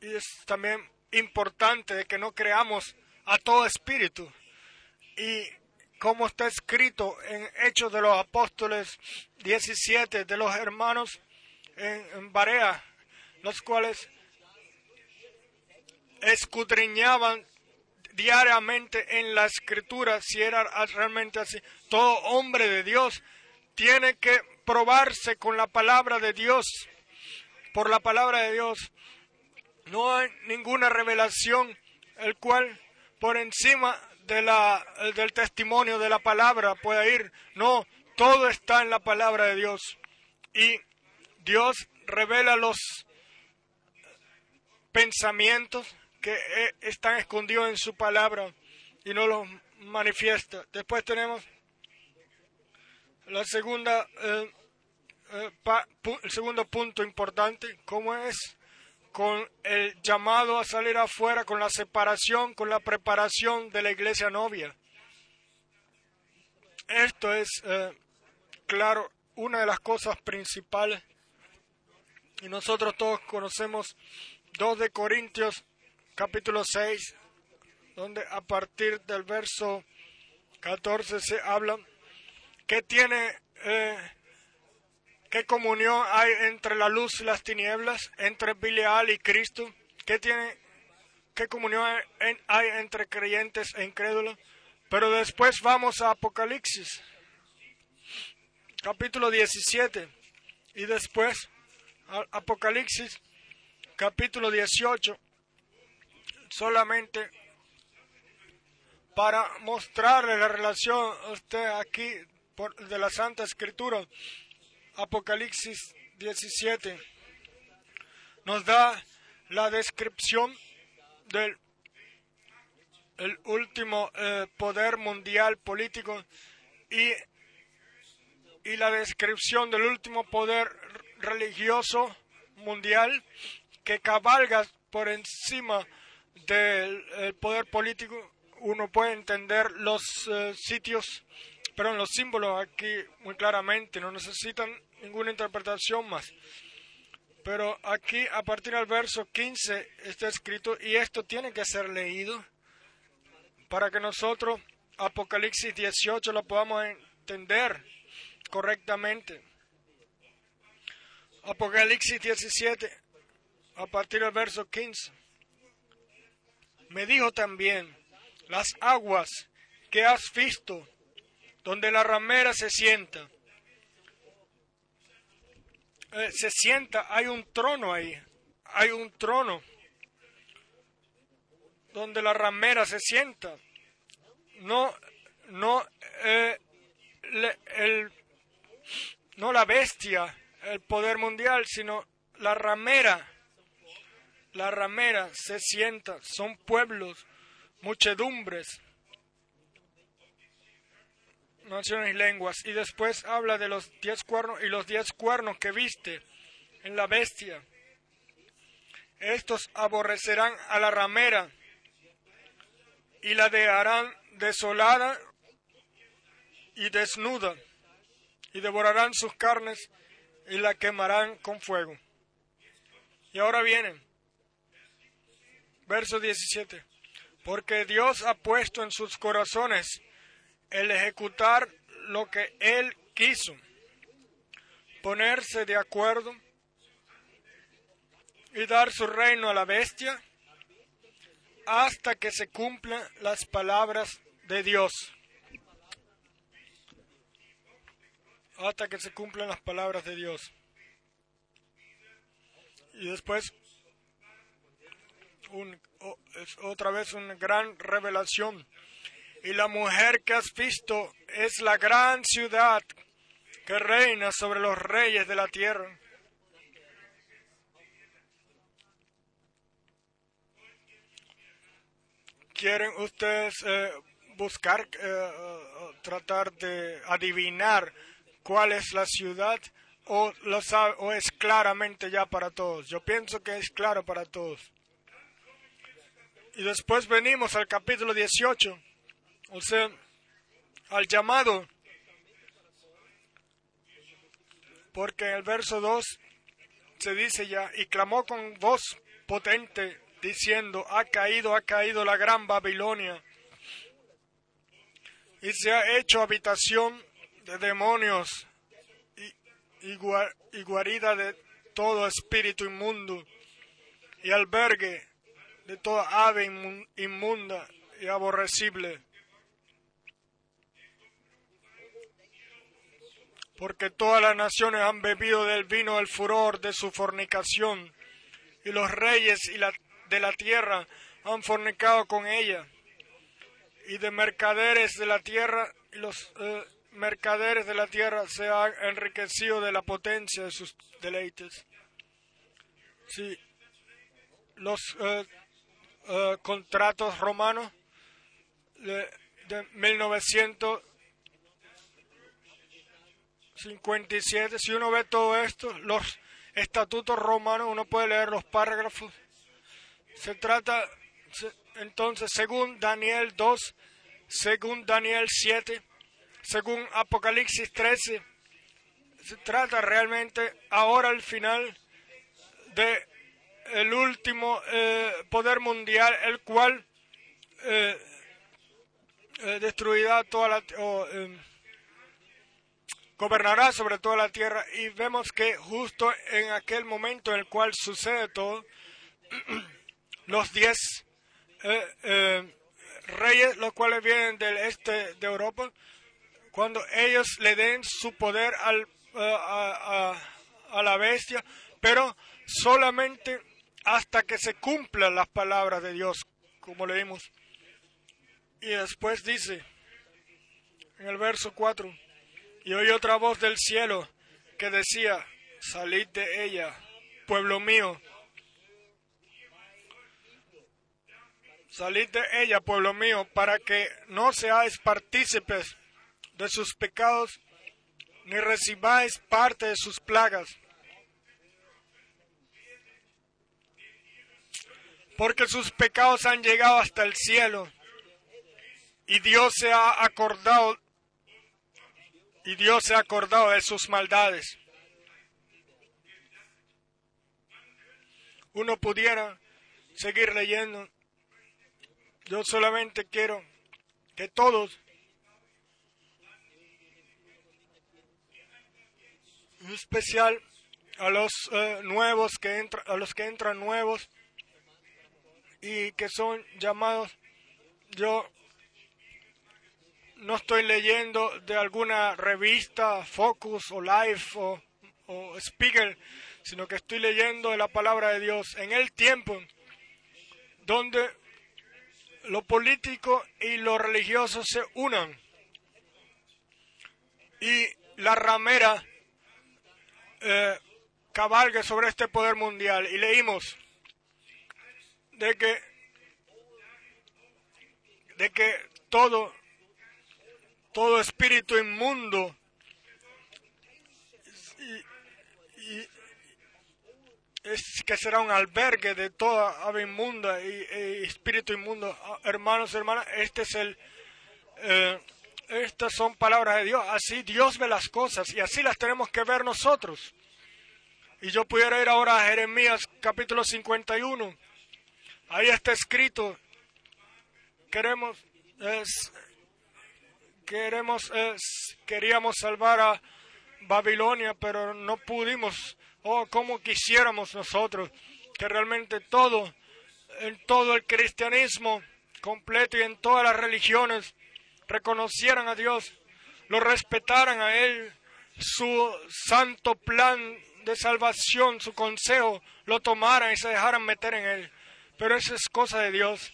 y es también importante que no creamos a todo espíritu. Y como está escrito en Hechos de los Apóstoles 17 de los hermanos en, en Barea, los cuales escudriñaban diariamente en la escritura si era realmente así. Todo hombre de Dios tiene que probarse con la palabra de Dios, por la palabra de Dios. No hay ninguna revelación el cual por encima de la, del testimonio de la palabra pueda ir. No, todo está en la palabra de Dios. Y Dios revela los pensamientos que eh, están escondidos en su palabra y no los manifiesta. Después tenemos la segunda, eh, eh, el segundo punto importante, cómo es con el llamado a salir afuera, con la separación, con la preparación de la iglesia novia. Esto es, claro, una de las cosas principales. Y nosotros todos conocemos 2 de Corintios capítulo 6, donde a partir del verso 14 se habla que tiene, eh, qué comunión hay entre la luz y las tinieblas, entre Bilial y Cristo, qué tiene, qué comunión hay entre creyentes e incrédulos. Pero después vamos a Apocalipsis, capítulo 17, y después Apocalipsis, capítulo 18 solamente para mostrarle la relación usted aquí de la Santa Escritura. Apocalipsis 17 nos da la descripción del el último eh, poder mundial político y, y la descripción del último poder religioso mundial que cabalga por encima del poder político, uno puede entender los eh, sitios, pero los símbolos aquí muy claramente, no necesitan ninguna interpretación más. Pero aquí, a partir del verso 15, está escrito, y esto tiene que ser leído para que nosotros, Apocalipsis 18, lo podamos entender correctamente. Apocalipsis 17, a partir del verso 15. Me dijo también, las aguas que has visto, donde la ramera se sienta, eh, se sienta, hay un trono ahí, hay un trono donde la ramera se sienta. No, no, eh, el, no la bestia, el poder mundial, sino la ramera la ramera se sienta, son pueblos, muchedumbres, naciones y lenguas. Y después habla de los diez cuernos y los diez cuernos que viste en la bestia. Estos aborrecerán a la ramera y la dejarán desolada y desnuda, y devorarán sus carnes y la quemarán con fuego. Y ahora vienen Verso 17. Porque Dios ha puesto en sus corazones el ejecutar lo que Él quiso, ponerse de acuerdo y dar su reino a la bestia hasta que se cumplan las palabras de Dios. Hasta que se cumplan las palabras de Dios. Y después es otra vez una gran revelación. Y la mujer que has visto es la gran ciudad que reina sobre los reyes de la tierra. ¿Quieren ustedes eh, buscar, eh, tratar de adivinar cuál es la ciudad? O, lo o es claramente ya para todos. Yo pienso que es claro para todos. Y después venimos al capítulo 18, o sea, al llamado. Porque en el verso 2 se dice ya, y clamó con voz potente, diciendo, ha caído, ha caído la gran Babilonia. y se ha hecho habitación de demonios y, guarida de todo espíritu inmundo y albergue de toda ave inmunda y aborrecible. Porque todas las naciones han bebido del vino del furor de su fornicación, y los reyes y de la tierra han fornicado con ella y de mercaderes de la tierra, y los eh, mercaderes de la tierra se han enriquecido de la potencia de sus deleites. Sí, los eh, eh, contratos romanos de, de 1957, si uno ve todo esto, los estatutos romanos, uno puede leer los párrafos. Se trata entonces, según Daniel 2, según Daniel 7, según Apocalipsis 13, se trata realmente ahora al final de el último eh, poder mundial, el cual eh, eh, destruirá toda la gobernará sobre toda la tierra. Y vemos que justo en aquel momento en el cual sucede todo, los diez reyes, los cuales vienen del este de Europa, cuando ellos le den su poder al, a, a, la bestia, pero solamente hasta que se cumplan las palabras de Dios, como leímos. Y después dice, en el verso 4, y oí otra voz del cielo que decía, salid de ella, pueblo mío, Salid de ella, pueblo mío, para que no seáis partícipes de sus pecados, ni recibáis parte de sus plagas. Porque sus pecados han llegado hasta el cielo, y Dios se ha acordado, y Dios se ha acordado de sus maldades. Uno pudiera seguir leyendo yo solamente quiero que todos, en especial a los eh, nuevos que entran, a los que entran nuevos y que son llamados, yo no estoy leyendo de alguna revista, Focus o Life o, o Spiegel, sino que estoy leyendo de la palabra de Dios en el tiempo donde lo político y lo religioso se unan y la ramera eh, cabalgue sobre este poder mundial. Y leímos de que, de que todo, todo espíritu inmundo es que será un albergue de toda ave inmunda y, espíritu inmundo. Ah, hermanos, hermanas, este es el, eh, estas son palabras de Dios. Así Dios ve las cosas y así las tenemos que ver nosotros. Y yo pudiera ir ahora a Jeremías capítulo 51. Ahí está escrito, queremos, es, queremos, es, queríamos salvar a Babilonia, pero no pudimos Oh, cómo quisiéramos nosotros que realmente todo, en todo el cristianismo completo y en todas las religiones, reconocieran a Dios, lo respetaran a Él, su santo plan de salvación, su consejo, lo tomaran y se dejaran meter en Él. Pero eso es cosa de Dios.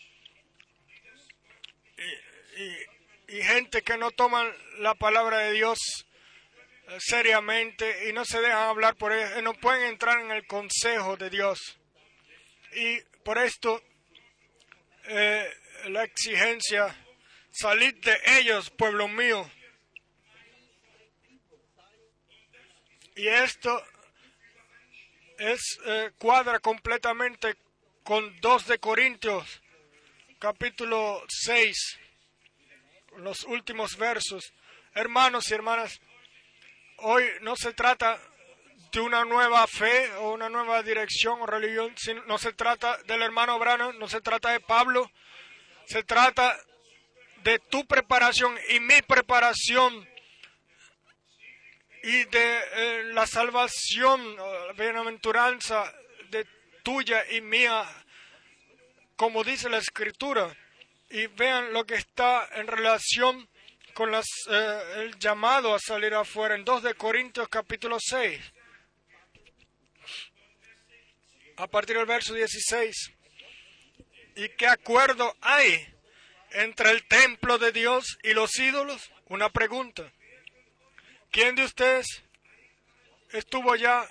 Y, gente que no toman la palabra de Dios seriamente y no se dejan hablar por ellos, no pueden entrar en el consejo de Dios. Y por esto eh, la exigencia, salid de ellos, pueblo mío. Y esto es eh, cuadra completamente con 2 de Corintios, capítulo 6, los últimos versos. Hermanos y hermanas, hoy no se trata de una nueva fe o una nueva dirección o religión, no se trata del hermano Brano, no se trata de Pablo, se trata de tu preparación y mi preparación y de eh, la salvación, la bienaventuranza tuya y mía, como dice la escritura. Y vean lo que está en relación con eh, el llamado a salir afuera en 2 de Corintios capítulo 6. A partir del verso 16. ¿Y qué acuerdo hay entre el templo de Dios y los ídolos? Una pregunta. ¿Quién de ustedes estuvo ya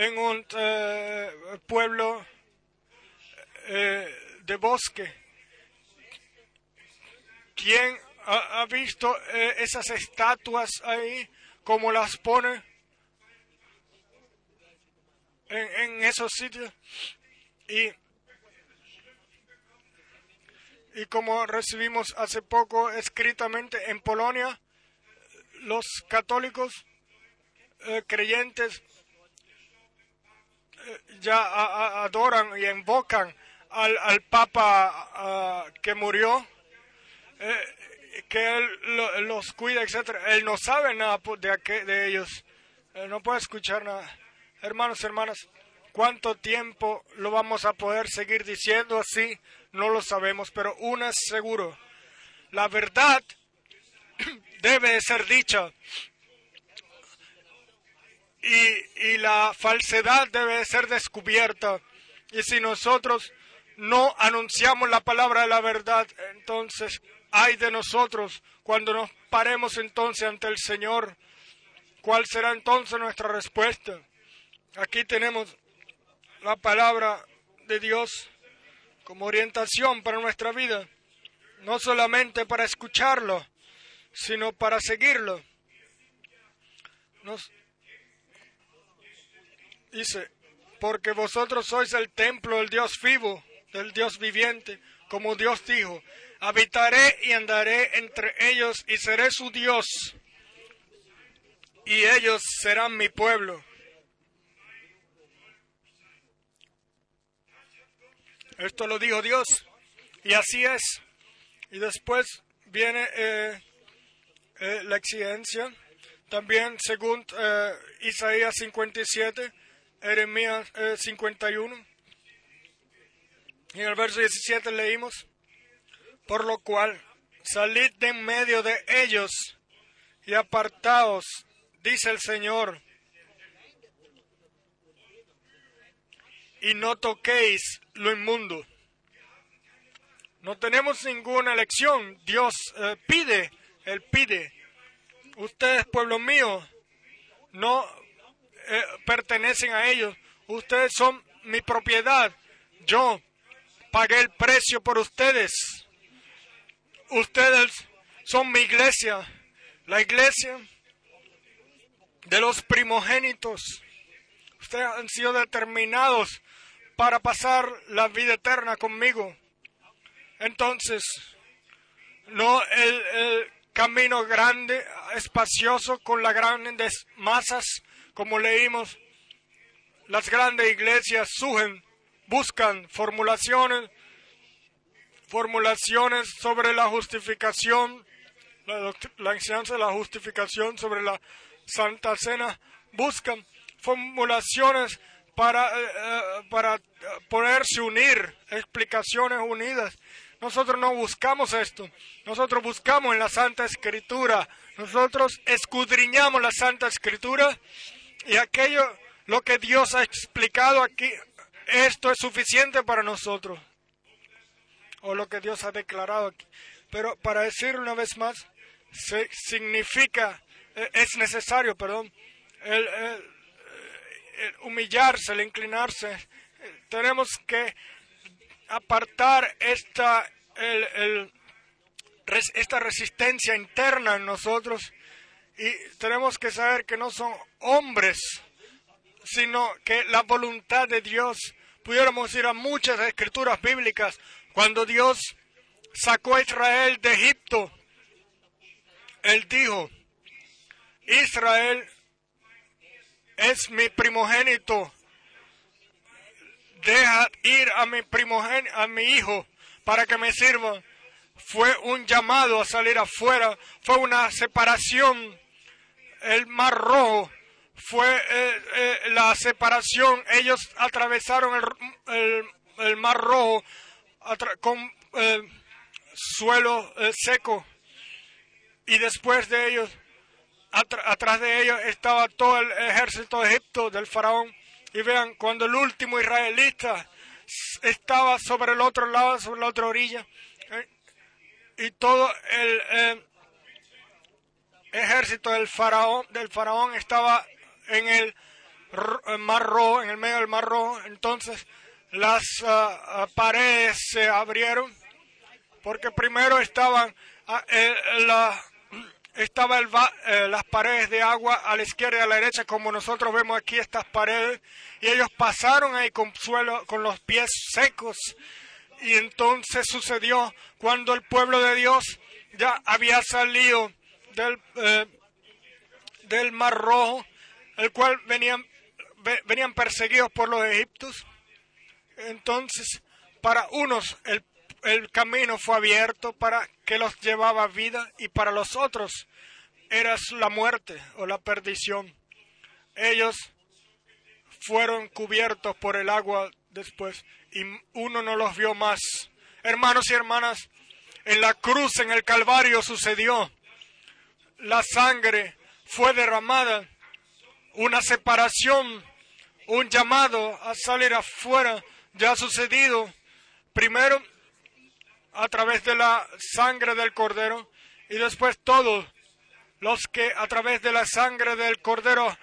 en un eh, pueblo eh, de bosque? ¿Quién ha, visto eh, esas estatuas ahí, como las pone en, en esos sitios? Y, y como recibimos hace poco escritamente en Polonia, los católicos creyentes ya adoran y invocan al, Papa ah, que murió, eh, que Él los cuida, etc. Él no sabe nada de, de ellos, Él no puede escuchar nada. Hermanos, hermanas, ¿cuánto tiempo lo vamos a poder seguir diciendo así? No lo sabemos, pero uno es seguro. La verdad debe ser dicha. Y, la falsedad debe ser descubierta. Y si nosotros no anunciamos la palabra de la verdad, entonces hay de nosotros cuando nos paremos entonces ante el Señor. ¿Cuál será entonces nuestra respuesta? Aquí tenemos la palabra de Dios como orientación para nuestra vida, no solamente para escucharlo, sino para seguirlo. Nos dice, porque vosotros sois el templo del Dios vivo, del Dios viviente, como Dios dijo, habitaré y andaré entre ellos y seré su Dios, y ellos serán mi pueblo. Esto lo dijo Dios, y así es. Y después viene eh, eh, la exigencia. También según eh, Isaías 57, Jeremías 51. Eh, y en el verso 17 leímos, por lo cual salid de en medio de ellos y apartaos, dice el Señor, y no toquéis lo inmundo. No tenemos ninguna elección. Dios pide él pide, ustedes, pueblo mío, no eh, pertenecen a ellos, ustedes son mi propiedad, yo pagué el precio por ustedes, ustedes son mi iglesia, la iglesia de los primogénitos. Ustedes han sido determinados para pasar la vida eterna conmigo. Entonces, no el, camino grande, espacioso, con las grandes masas, como leímos. Las grandes iglesias sugen, buscan formulaciones, formulaciones sobre la justificación, la, enseñanza de la justificación sobre la Santa Cena, buscan formulaciones para, eh, eh, para poderse unir, explicaciones unidas. Nosotros no buscamos esto. Nosotros buscamos en la Santa Escritura. Nosotros escudriñamos la Santa Escritura y aquello, lo que Dios ha explicado aquí, esto es suficiente para nosotros. O lo que Dios ha declarado aquí. Pero para decir una vez más, significa, eh, es necesario, perdón, el, humillarse, el inclinarse. Tenemos que apartar esta, esta resistencia interna en nosotros y tenemos que saber que no son hombres, sino que la voluntad de Dios, pudiéramos ir a muchas escrituras bíblicas, cuando Dios sacó a Israel de Egipto, Él dijo, Israel es mi primogénito, deja ir a mi primogénito, a mi hijo, para que me sirvan. Fue un llamado a salir afuera, fue una separación. El mar rojo fue eh, eh, la separación. Ellos atravesaron el, mar rojo con eh, suelo seco. Y después de ellos, atrás de ellos estaba todo el ejército de Egipto del faraón. Y vean, cuando el último israelita estaba sobre el otro lado, sobre la otra orilla, y todo el ejército del faraón, del faraón estaba en el Mar Rojo, en el medio del Mar Rojo. Entonces las ah, paredes se abrieron porque primero estaban ah, la, estaba el, eh, las paredes de agua a la izquierda y a la derecha, como nosotros vemos aquí estas paredes, y ellos pasaron ahí con suelo, con los pies secos. Y entonces sucedió cuando el pueblo de Dios ya había salido del, eh, del Mar Rojo, el cual venían, venían perseguidos por los egipcios. Entonces, para unos el, el camino fue abierto para que los llevaba vida y para los otros era la muerte o la perdición. Ellos fueron cubiertos por el agua después y uno no los vio más. Hermanos y hermanas, en la cruz, en el Calvario sucedió. La sangre fue derramada una separación, un llamado a salir afuera ya ha sucedido. Primero a través de la sangre del cordero y después todos los que a través de la sangre del cordero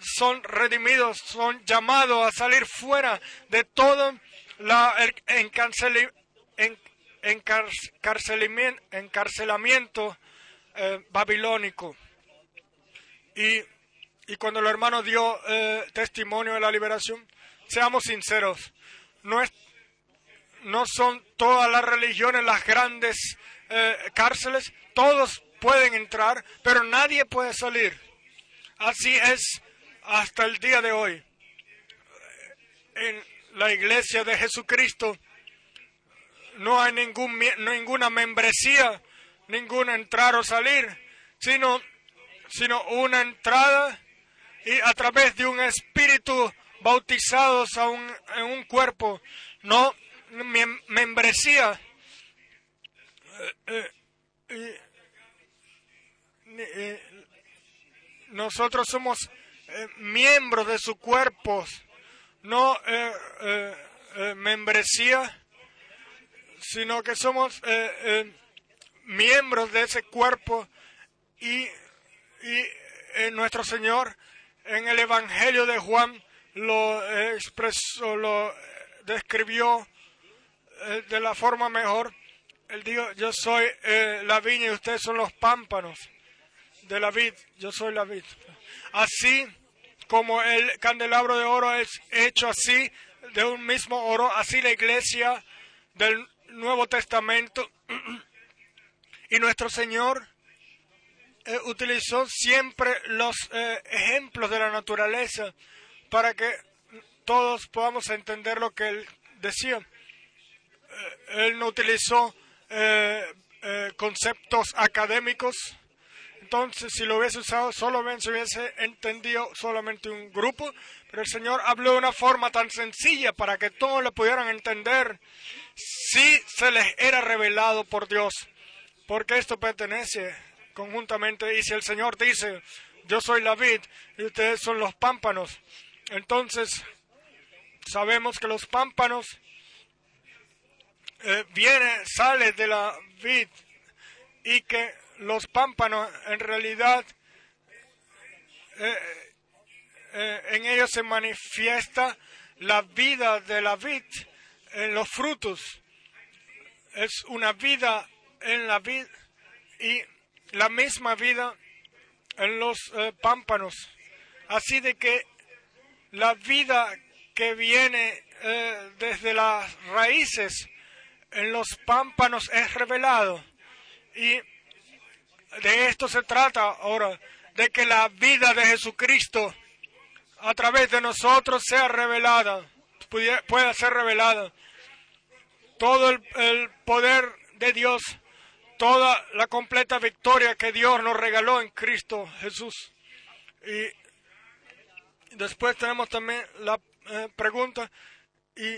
son redimidos, son llamados a salir fuera de todo la, el encarcelamiento, eh, babilónico. Y y cuando el hermano dio eh, testimonio de la liberación, seamos sinceros, no, es, no son todas las religiones las grandes eh, cárceles, todos pueden entrar, pero nadie puede salir. Así es hasta el día de hoy. En la iglesia de Jesucristo no hay ningún, ninguna membresía, ningún entrar o salir, sino, sino una entrada y a través de un espíritu bautizados en un cuerpo, no membresía. Eh, eh, eh, nosotros somos miembros de su cuerpo, no membresía, sino que somos miembros de ese cuerpo y, y nuestro Señor en el Evangelio de Juan lo expresó, lo describió eh, de la forma mejor. Él dijo, yo soy eh, la viña y ustedes son los pámpanos de la vid, yo soy la vid. Así como el candelabro de oro es hecho así, de un mismo oro, así la iglesia del Nuevo Testamento y nuestro Señor eh, utilizó siempre los eh, ejemplos de la naturaleza para que todos podamos entender lo que él decía. Eh, él no utilizó conceptos académicos. Entonces, si lo hubiese usado, solamente se hubiese entendido solamente un grupo, pero el Señor habló de una forma tan sencilla para que todos lo pudieran entender si se les era revelado por Dios, porque esto pertenece conjuntamente. Y si el Señor dice, yo soy la vid y ustedes son los pámpanos, entonces sabemos que los pámpanos eh, viene, sale de la vid y que los pámpanos en realidad eh, eh, en ellos se manifiesta la vida de la vid en los frutos. Es una vida en la vid y la misma vida en los eh, pámpanos. Así de que la vida que viene eh, desde las raíces en los pámpanos es revelado. Y de esto se trata ahora, de que la vida de Jesucristo a través de nosotros sea revelada, pueda ser revelada. todo el, poder de Dios, toda la completa victoria que Dios nos regaló en Cristo Jesús. Y después tenemos también la eh, pregunta, ¿y,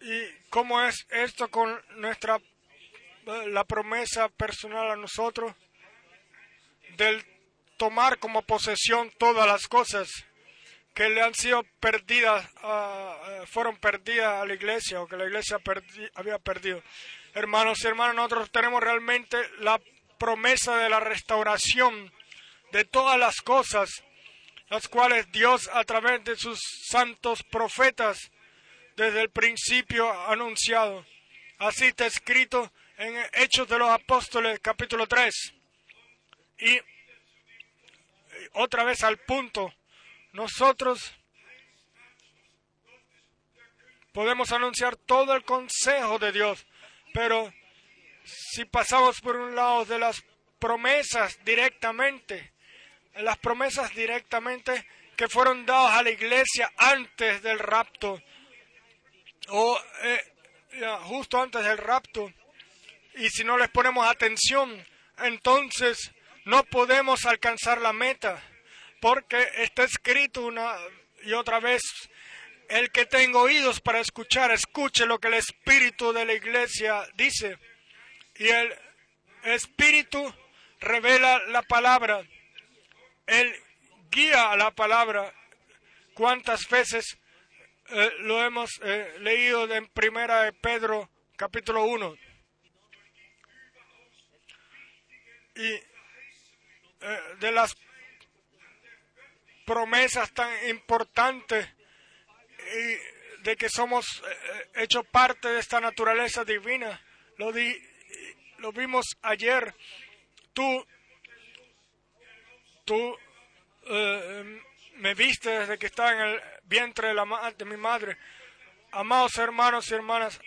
¿y cómo es esto con nuestra eh, la promesa personal a nosotros del tomar como posesión todas las cosas que le han sido perdidas, eh, fueron perdidas a la iglesia o que la iglesia había perdido. Hermanos y hermanas, nosotros tenemos realmente la promesa de la restauración de todas las cosas, las cuales Dios a través de sus santos profetas desde el principio ha anunciado. Así está escrito en Hechos de los Apóstoles capítulo 3. Y otra vez al punto, nosotros podemos anunciar todo el consejo de Dios, pero si pasamos por un lado de las promesas directamente, las promesas directamente que fueron dadas a la iglesia antes del rapto, o eh, justo antes del rapto, y si no les ponemos atención, entonces no podemos alcanzar la meta, porque está escrito una y otra vez, el que tenga oídos para escuchar, escuche lo que el Espíritu de la Iglesia dice. Y el Espíritu revela la palabra, Él guía a la palabra. ¿Cuántas veces eh, lo hemos eh, leído en Primera de Pedro, capítulo 1? Y eh, de las promesas tan importantes y de que somos eh, hechos parte de esta naturaleza divina. Lo, di, lo vimos ayer. Tú, tú eh, me viste desde que estaba en el vientre de, la, de mi madre. Amados hermanos y hermanas,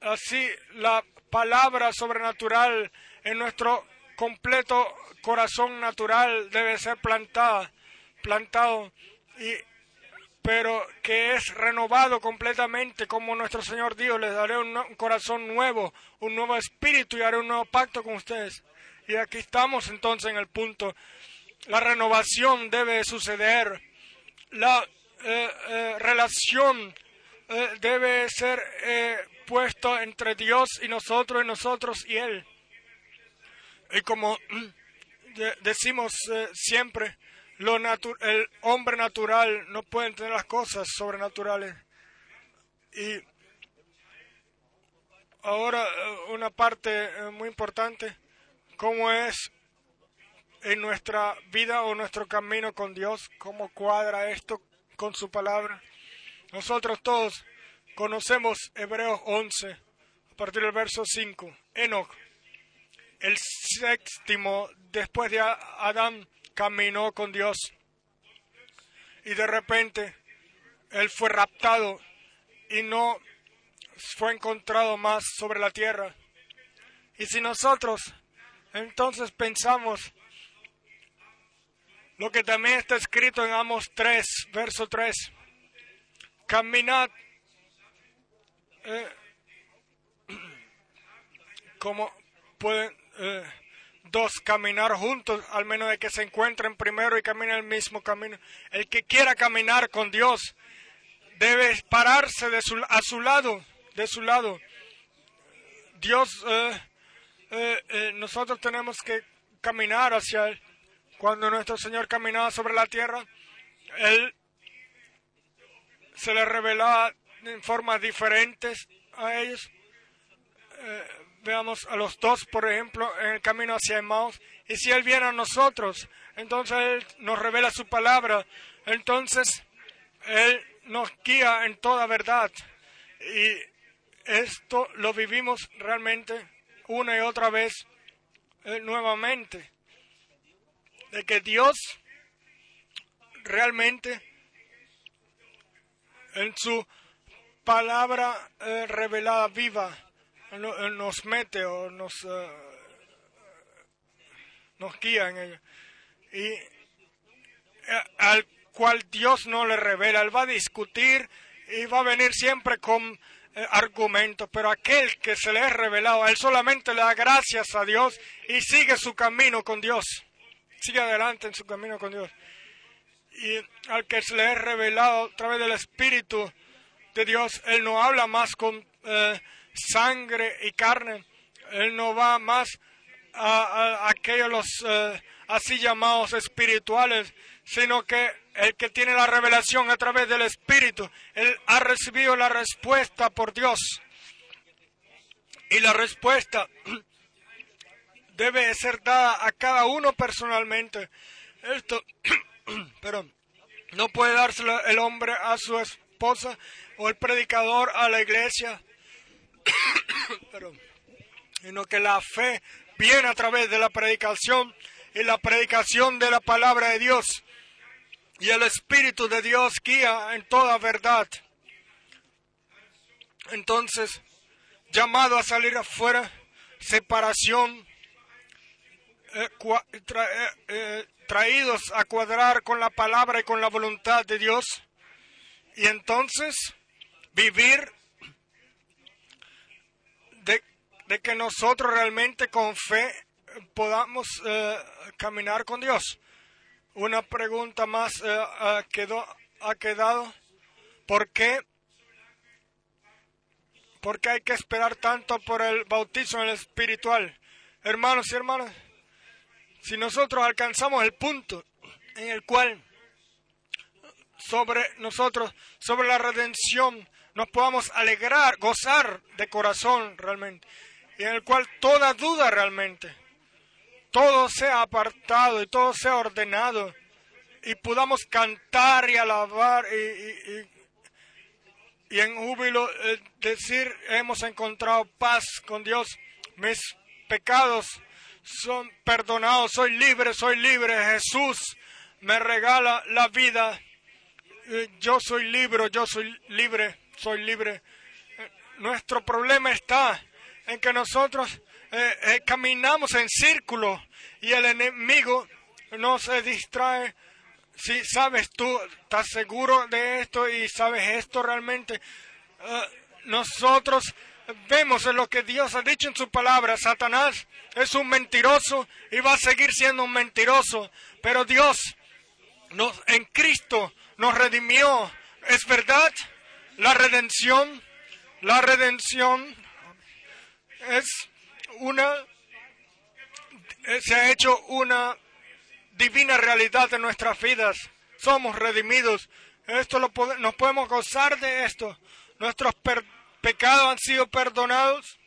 así la palabra sobrenatural en nuestro completo corazón natural debe ser plantada, plantado, y, pero que es renovado completamente, como nuestro Señor Dios, les daré un, corazón nuevo, un nuevo espíritu y haré un nuevo pacto con ustedes. Y aquí estamos entonces en el punto. La renovación debe suceder. La eh, eh, relación eh, debe ser puesto entre Dios y nosotros, y nosotros y Él. Y como decimos eh, siempre, el hombre natural no puede tener las cosas sobrenaturales. Y ahora eh, una parte eh, muy importante, cómo es en nuestra vida o nuestro camino con Dios, cómo cuadra esto con su palabra. Nosotros todos Conocemos Hebreos 11, a partir del verso 5. Enoch, el séptimo después de Adán, caminó con Dios. Y de repente, él fue raptado y no fue encontrado más sobre la tierra. Y si nosotros entonces pensamos lo que también está escrito en Amos 3, verso 3, caminad eh, ¿Cómo pueden eh, dos caminar juntos, al menos de que se encuentren primero y caminen el mismo camino? El que quiera caminar con Dios debe pararse de su, a su lado, de su lado. Dios, eh, nosotros tenemos que caminar hacia Él. Cuando nuestro Señor caminaba sobre la tierra, Él se le revelaba en formas diferentes a ellos. Eh, veamos a los dos, por ejemplo, en el camino hacia Emmaus. Y si Él viene a nosotros, entonces Él nos revela su palabra. Entonces Él nos guía en toda verdad. Y esto lo vivimos realmente una y otra vez eh, nuevamente. De que Dios realmente en su palabra eh, revelada viva eh, nos mete o nos, eh, nos guía en ella. Y al cual Dios no le revela. Él va a discutir y va a venir siempre con eh, argumentos, pero aquel que se le es revelado, él solamente le da gracias a Dios y sigue su camino con Dios. Sigue adelante en su camino con Dios. Y al que se le es revelado a través del Espíritu de Dios, él no habla más con eh, sangre y carne, él no va más a, aquellos los eh, así llamados espirituales, sino que el que tiene la revelación a través del Espíritu, él ha recibido la respuesta por Dios. Y la respuesta debe ser dada a cada uno personalmente. Esto, pero no puede dárselo el hombre a su esposa o el predicador a la iglesia, sino que la fe viene a través de la predicación y la predicación de la palabra de Dios. Y el Espíritu de Dios guía en toda verdad. Entonces, llamado a salir afuera, separación, eh, eh, eh, traídos a cuadrar con la palabra y con la voluntad de Dios, y entonces vivir de, que nosotros realmente con fe podamos caminar con Dios. Una pregunta más eh, quedó, ha quedado. ¿Por qué? ¿Por qué hay que esperar tanto por el bautismo en el espiritual? Hermanos y hermanas, si nosotros alcanzamos el punto en el cual sobre nosotros, sobre la redención, nos podamos alegrar, gozar de corazón realmente, y en el cual toda duda realmente todo sea apartado y todo sea ordenado y podamos cantar y alabar y, y, en júbilo eh, decir hemos encontrado paz con Dios, mis pecados son perdonados, soy libre, soy libre, Jesús me regala la vida, yo soy libre, yo soy libre, soy libre. Nuestro problema está en que nosotros eh, eh, caminamos en círculo y el enemigo no se distrae. Si sabes tú, estás seguro de esto y sabes esto realmente, eh, nosotros vemos en lo que Dios ha dicho en su palabra. Satanás es un mentiroso y va a seguir siendo un mentiroso, pero Dios nos, en Cristo nos redimió. ¿Es verdad? La redención, la redención es una, eh, se ha hecho una divina realidad en nuestras vidas. Somos redimidos. Esto lo nos podemos gozar de esto. Nuestros pecados han sido perdonados.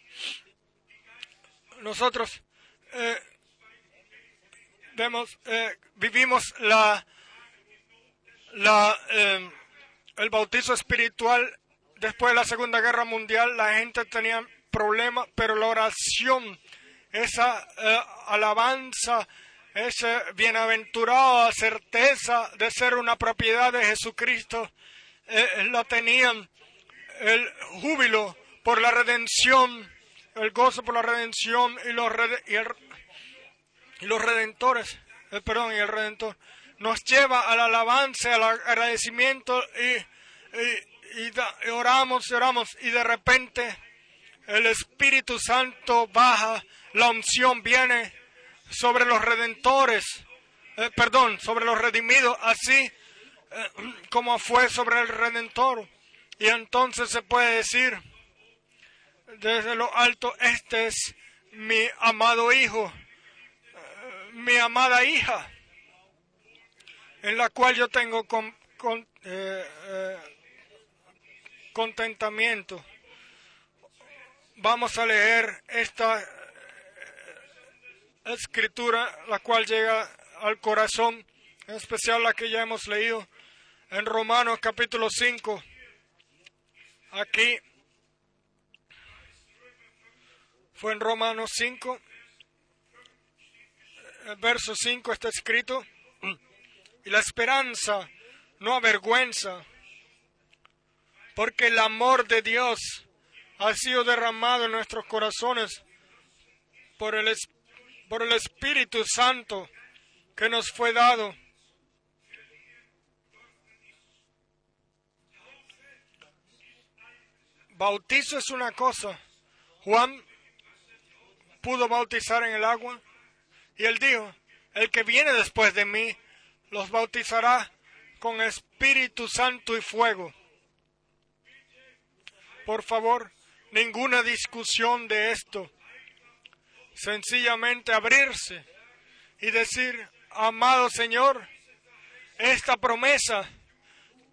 Nosotros eh, vemos, eh, vivimos la, la, el bautizo espiritual después de la Segunda Guerra Mundial. La gente tenía problema, pero la oración, esa eh, alabanza, esa bienaventurada certeza de ser una propiedad de Jesucristo, eh, la tenían. El júbilo por la redención, el gozo por la redención y los, y, los redentores, eh, perdón, y el redentor, nos lleva a la alabanza, al agradecimiento y, y, y oramos, oramos y de repente el Espíritu Santo baja, la unción viene sobre los redentores, eh, perdón, sobre los redimidos, así eh, como fue sobre el redentor. Y entonces se puede decir desde lo alto, este es mi amado hijo, eh, mi amada hija, en la cual yo tengo con, contentamiento vamos a leer esta eh, escritura, la cual llega al corazón, en especial la que ya hemos leído en Romanos capítulo 5. Aquí fue en Romanos 5, el verso 5 está escrito, y la esperanza no avergüenza, porque el amor de Dios ha sido derramado en nuestros corazones por el, por el Espíritu Santo que nos fue dado. Bautizo es una cosa. Juan pudo bautizar en el agua y él dijo, el que viene después de mí los bautizará con Espíritu Santo y fuego. Por favor, ninguna discusión de esto. Sencillamente abrirse y decir, amado Señor, esta promesa,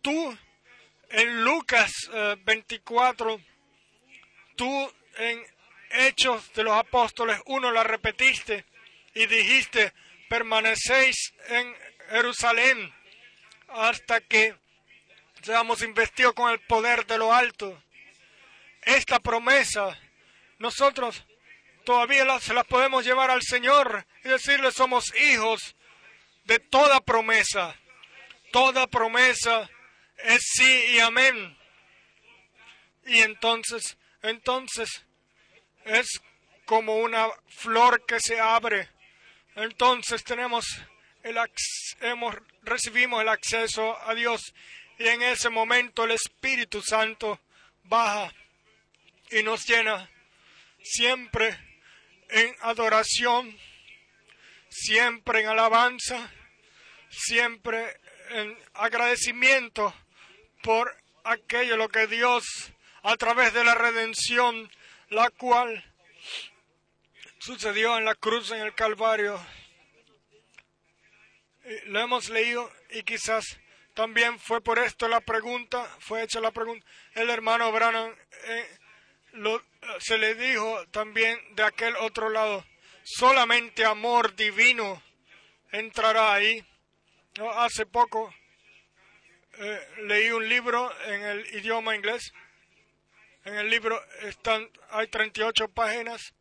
tú en Lucas 24, eh, tú en Hechos de los Apóstoles 1 la repetiste y dijiste, permanecéis en Jerusalén hasta que seamos investidos con el poder de lo alto. Esta promesa, nosotros todavía se la podemos llevar al Señor y decirle somos hijos de toda promesa. Toda promesa es sí y amén. Y entonces, entonces, es como una flor que se abre. Entonces tenemos el hemos, recibimos el acceso a Dios y en ese momento el Espíritu Santo baja y nos llena siempre en adoración, siempre en alabanza, siempre en agradecimiento por aquello lo que Dios a través de la redención, la cual sucedió en la cruz en el Calvario. Lo hemos leído y quizás también fue por esto la pregunta, fue hecha la pregunta. El hermano Branham eh, se le dijo también de aquel otro lado, solamente amor divino entrará ahí. Hace poco eh, leí un libro en el idioma inglés. En el libro están, hay 38 páginas,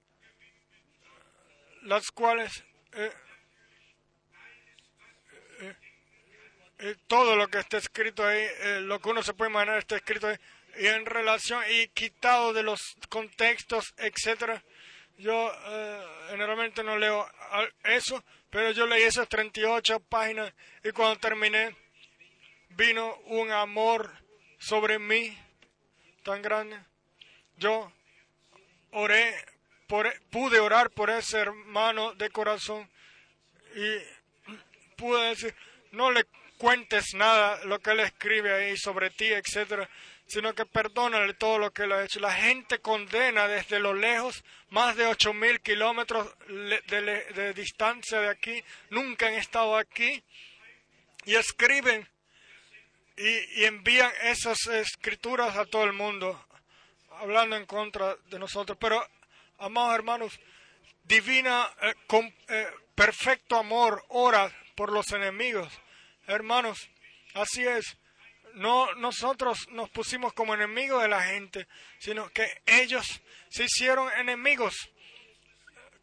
las cuales eh, eh, todo lo que está escrito ahí, lo que uno se puede imaginar está escrito ahí, y en relación y quitado de los contextos, etcétera. Yo generalmente no leo eso, pero yo leí esas 38 páginas y cuando terminé vino un amor sobre mí tan grande. Yo oré, por, pude orar por ese hermano de corazón y pude decir, no le cuentes nada lo que él escribe ahí sobre ti, etcétera, sino que perdónale todo lo que él ha hecho. La gente condena desde lo lejos, más de ocho mil kilómetros de, distancia de aquí, nunca han estado aquí, y escriben y, y, envían esas escrituras a todo el mundo, hablando en contra de nosotros. Pero, amados hermanos, divina, eh, con, eh, perfecto amor ora por los enemigos. Hermanos, así es no nosotros nos pusimos como enemigos de la gente, sino que ellos se hicieron enemigos,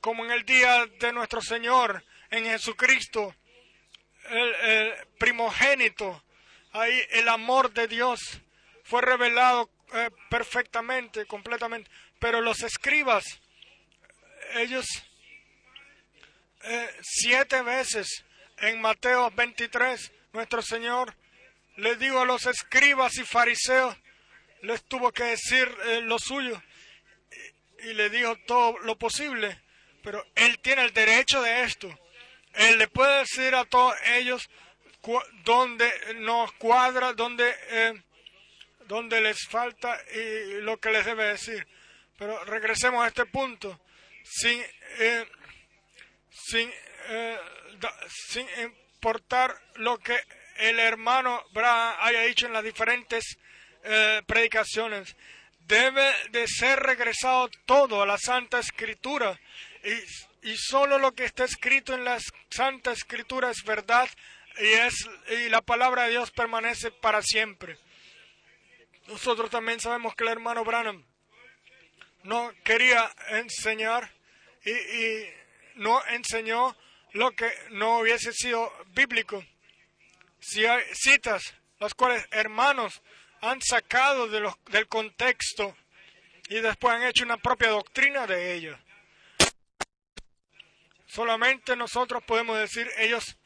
como en el día de nuestro Señor, en Jesucristo, el, primogénito, ahí el amor de Dios fue revelado eh, perfectamente, completamente, pero los escribas, ellos eh, siete veces en Mateo 23, nuestro Señor les digo a los escribas y fariseos, les tuvo que decir eh, lo suyo y, le dijo todo lo posible, pero él tiene el derecho de esto. Él le puede decir a todos ellos dónde nos cuadra, dónde, eh, dónde les falta y lo que les debe decir. Pero regresemos a este punto. Sin, eh, sin, sin importar lo que el hermano Braham haya dicho en las diferentes eh, predicaciones. Debe de ser regresado todo a la Santa Escritura y, y solo lo que está escrito en la Santa Escritura es verdad y, es, y la palabra de Dios permanece para siempre. Nosotros también sabemos que el hermano Branham no quería enseñar y, y no enseñó lo que no hubiese sido bíblico si hay citas las cuales hermanos han sacado de los, del contexto y después han hecho una propia doctrina de ellos. Solamente nosotros podemos decir, ellos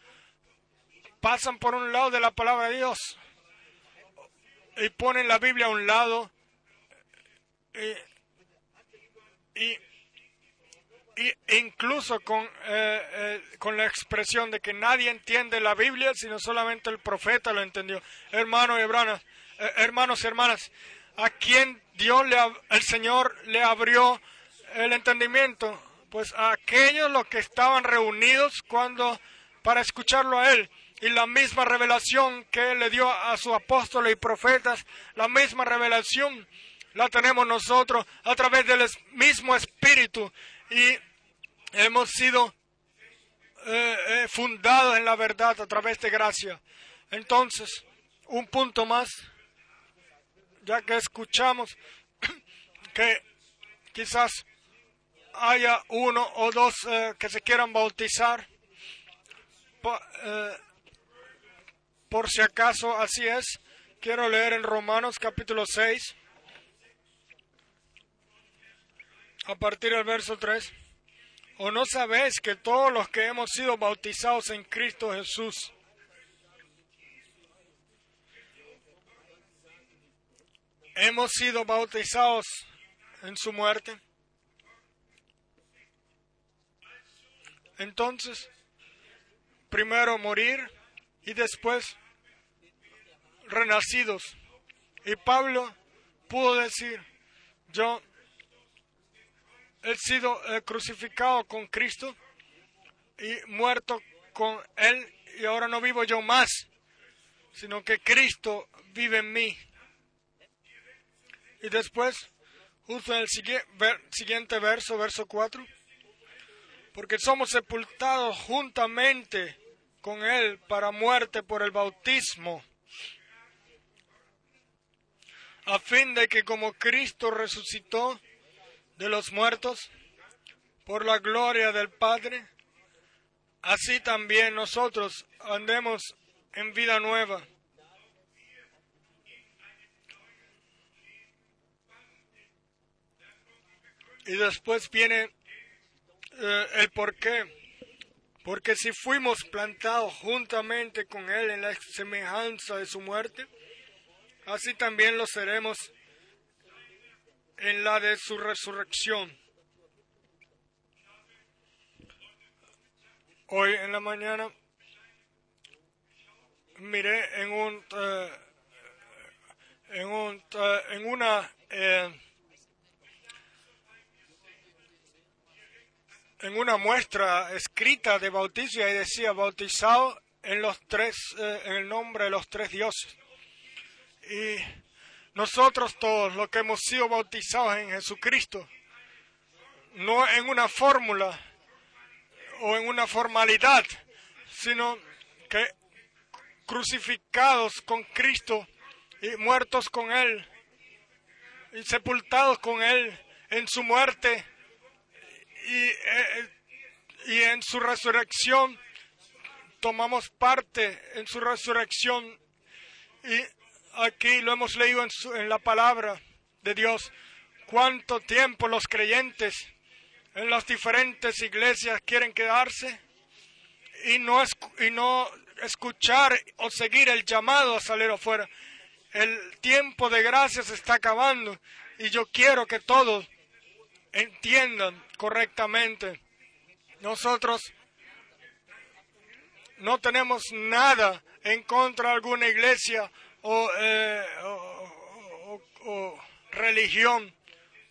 pasan por un lado de la palabra de Dios y ponen la Biblia a un lado y, incluso con, eh, eh, con la expresión de que nadie entiende la Biblia, sino solamente el profeta lo entendió. Hermanos y hermanas, eh, hermanos y hermanas, a quien Dios, el Señor le abrió el entendimiento, pues a aquellos los que estaban reunidos cuando para escucharlo a él y la misma revelación que él le dio a sus apóstoles y profetas, la misma revelación la tenemos nosotros a través del mismo Espíritu y hemos sido eh, eh, fundados en la verdad a través de gracia. Entonces, un punto más, ya que escuchamos que quizás haya uno o dos eh, que se quieran bautizar, por si acaso así es, quiero leer en Romanos capítulo 6. A partir del verso 3. ¿O no sabéis que todos los que hemos sido bautizados en Cristo Jesús, hemos sido bautizados en su muerte? Entonces, primero morir y después renacidos. Y Pablo pudo decir, yo he sido eh, crucificado con Cristo y muerto con Él y ahora no vivo yo más, sino que Cristo vive en mí. Y después, justo en el siguiente verso, verso 4, porque somos sepultados juntamente con Él para muerte por el bautismo, a fin de que como Cristo resucitó de los muertos por la gloria del Padre, así también nosotros andemos en vida nueva. Y después viene eh, el por qué. Porque si fuimos plantados juntamente con Él en la semejanza de su muerte, así también lo seremos en la de su resurrección. Hoy en la mañana miré en un eh, en un eh, en una eh, en una muestra escrita de bautismo y decía bautizado en los tres en el nombre de los tres dioses y nosotros todos los que hemos sido bautizados en Jesucristo, no en una fórmula o en una formalidad, sino que crucificados con Cristo y muertos con Él y sepultados con Él en su muerte y, eh, y en su resurrección, tomamos parte en su resurrección y aquí lo hemos leído en, la palabra de Dios, cuánto tiempo los creyentes en las diferentes iglesias quieren quedarse y no, y no escuchar o seguir el llamado a salir afuera. El tiempo de gracia se está acabando y yo quiero que todos entiendan correctamente. Nosotros no tenemos nada en contra de alguna iglesia eh, o, religión,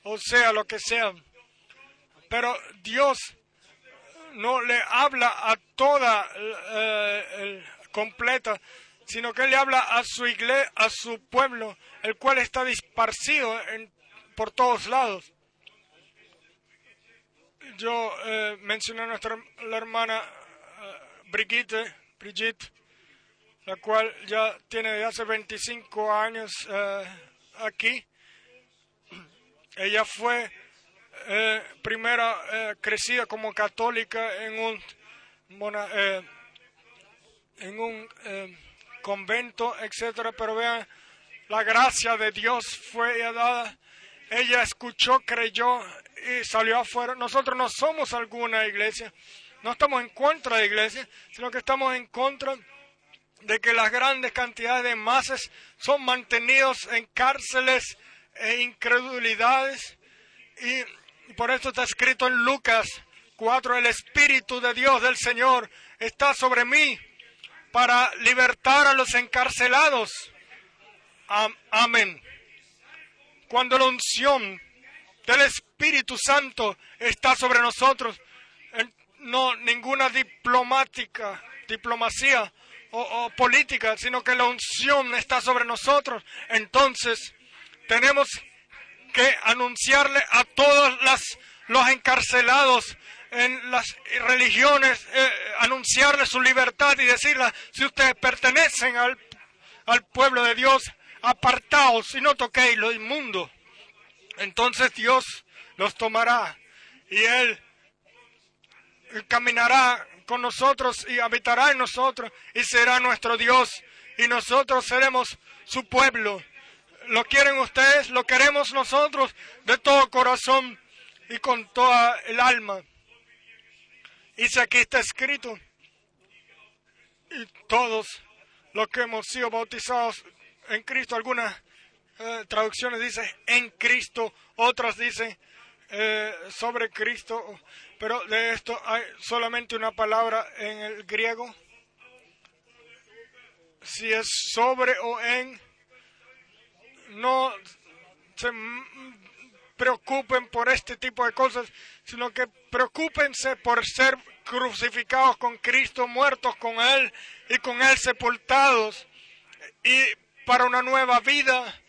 o sea, lo que sea. Pero Dios no le habla a toda eh, completa, sino que le habla a su iglesia, a su pueblo, el cual está disparcido en, por todos lados. Yo eh, mencioné a nuestra hermana Brigitte, Brigitte la cual ya tiene de hace 25 años eh, aquí. Ella fue eh, primera eh, crecida como católica en un, en un convento, etcétera, pero vean, la gracia de Dios fue dada. Ella escuchó, creyó y salió afuera. Nosotros no somos alguna iglesia, no estamos en contra de iglesia, sino que estamos en contra que las grandes cantidades de masas son mantenidos en cárceles e incredulidades. Y por esto está escrito en Lucas 4, el Espíritu de Dios del Señor está sobre mí para libertar a los encarcelados. Amén. Cuando la unción del Espíritu Santo está sobre nosotros, no ninguna diplomática, diplomacia o, política, sino que la unción está sobre nosotros. Entonces, tenemos que anunciarle a todos los encarcelados en las religiones, eh, anunciarle su libertad y decirle, si ustedes pertenecen al, al pueblo de Dios, apartaos y no toquéis lo inmundo. Entonces Dios los tomará y Él caminará con nosotros y habitará en nosotros y será nuestro Dios y nosotros seremos su pueblo. ¿Lo quieren ustedes? ¿Lo queremos nosotros de todo corazón y con toda el alma? Y si aquí está escrito, y todos los que hemos sido bautizados en Cristo, algunas eh, traducciones dicen en Cristo, otras dicen eh, sobre Cristo, pero de esto hay solamente una palabra en el griego. Si es sobre o en, no se preocupen por este tipo de cosas, sino que preocúpense por ser crucificados con Cristo, muertos con Él y con Él sepultados, y para una nueva vida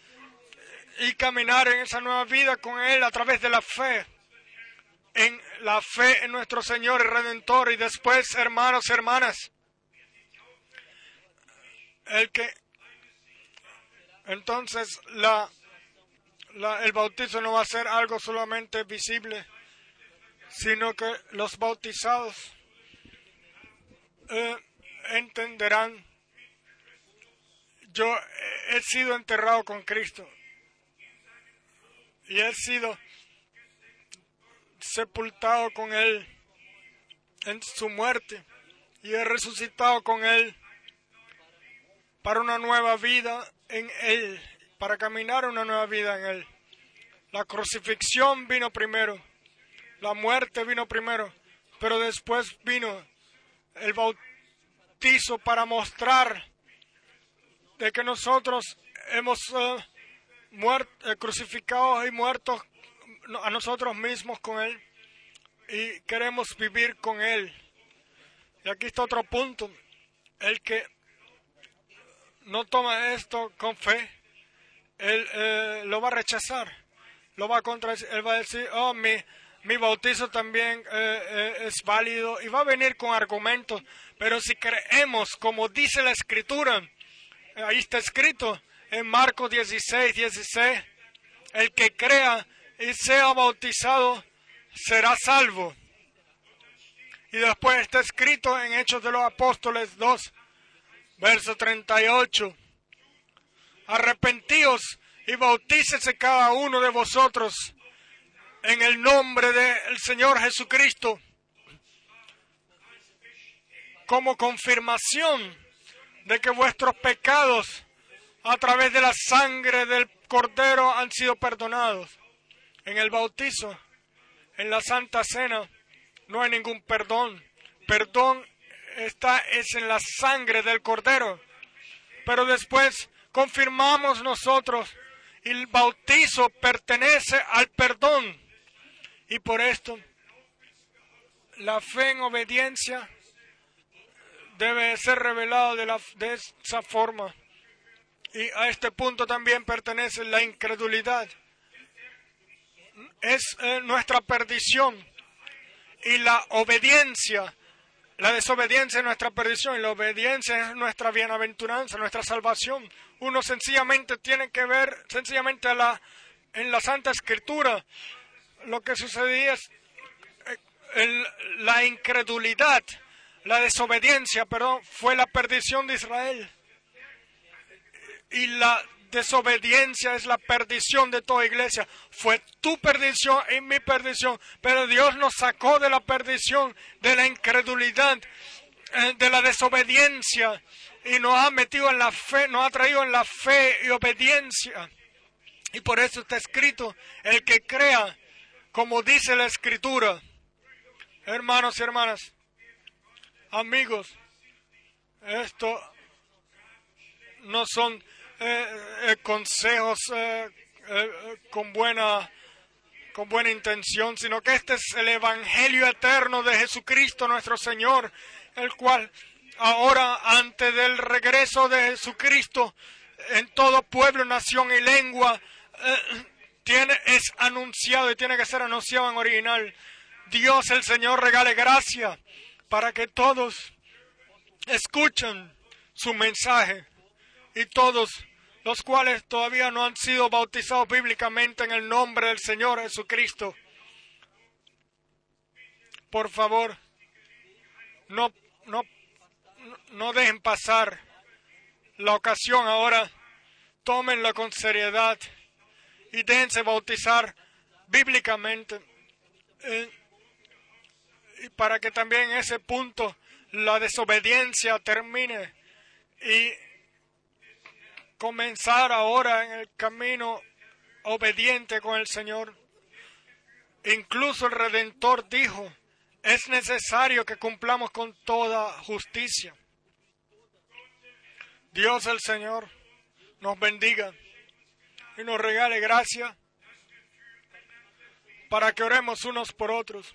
y caminar en esa nueva vida con Él a través de la fe, en la fe en nuestro Señor y Redentor. Y después, hermanos hermanas, el que entonces la, el bautizo no va a ser algo solamente visible, sino que los bautizados eh, entenderán, yo he sido enterrado con Cristo y he sido sepultado con Él en su muerte y he resucitado con Él para una nueva vida en Él, para caminar una nueva vida en Él. La crucifixión vino primero, la muerte vino primero, pero después vino el bautizo para mostrar de que nosotros hemos uh, eh, crucificados y muertos a nosotros mismos con Él y queremos vivir con Él. Y aquí está otro punto, el que no toma esto con fe, Él eh, lo va a rechazar, lo va a contradecir, Él va a decir, oh, mi, mi bautizo también eh, es válido y va a venir con argumentos, pero si creemos como dice la Escritura, ahí está escrito, en Marcos 16, 16, el que crea y sea bautizado será salvo. Y después está escrito en Hechos de los Apóstoles 2, verso 38. Arrepentíos y bautícese cada uno de vosotros en el nombre del Señor Jesucristo como confirmación de que vuestros pecados a través de la sangre del Cordero han sido perdonados. En el bautizo, en la Santa Cena, no hay ningún perdón. Perdón está es en la sangre del Cordero. Pero después confirmamos nosotros el bautizo pertenece al perdón. Y por esto la fe en obediencia debe ser revelada de, de esa forma. Y a este punto también pertenece la incredulidad. Es eh, nuestra perdición. Y la obediencia, la desobediencia es nuestra perdición y la obediencia es nuestra bienaventuranza, nuestra salvación. Uno sencillamente tiene que ver, sencillamente la, en la Santa Escritura, lo que sucedía es eh, la incredulidad, la desobediencia, perdón, fue la perdición de Israel y la desobediencia es la perdición de toda iglesia. Fue tu perdición y mi perdición, pero Dios nos sacó de la perdición, de la incredulidad, eh, de la desobediencia y nos ha metido en la fe, nos ha traído en la fe y obediencia. Y por eso está escrito, el que crea, como dice la escritura. Hermanos y hermanas, amigos, esto no son consejos eh, con buena con buena intención, sino que este es el Evangelio eterno de Jesucristo nuestro Señor, el cual ahora antes del regreso de Jesucristo en todo pueblo, nación y lengua tiene es anunciado y tiene que ser anunciado en original. Dios el Señor regale gracia para que todos escuchen su mensaje y todos los cuales todavía no han sido bautizados bíblicamente en el nombre del Señor Jesucristo. Por favor, no, no, no dejen pasar la ocasión ahora. Tómenla con seriedad y déjense bautizar bíblicamente. Eh, y para que también en ese punto la desobediencia termine y comenzar ahora en el camino obediente con el Señor. Incluso el Redentor dijo, es necesario que cumplamos con toda justicia. Dios el Señor nos bendiga y nos regale gracia para que oremos unos por otros.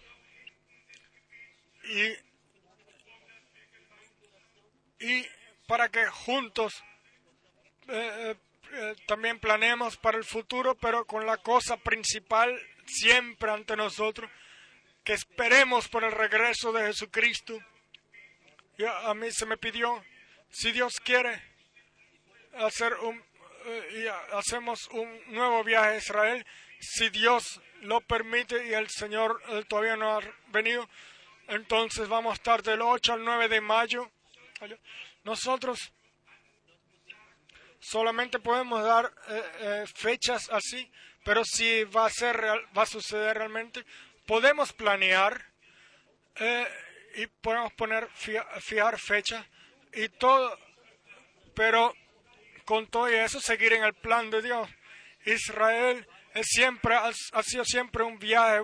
Y, y para que juntos eh, eh, también planeemos para el futuro, pero con la cosa principal siempre ante nosotros, que esperemos por el regreso de Jesucristo. Y a, mí se me pidió, si Dios quiere, hacer un, eh, y hacemos un nuevo viaje a Israel, si Dios lo permite y el Señor todavía no ha venido, entonces vamos a estar del 8 al 9 de mayo. Nosotros solamente podemos dar eh, eh, fechas así, pero si va a ser va a suceder realmente, podemos planear eh, y podemos poner fijar fecha y todo, pero con todo eso seguir en el plan de Dios. Israel es siempre ha, sido siempre un viaje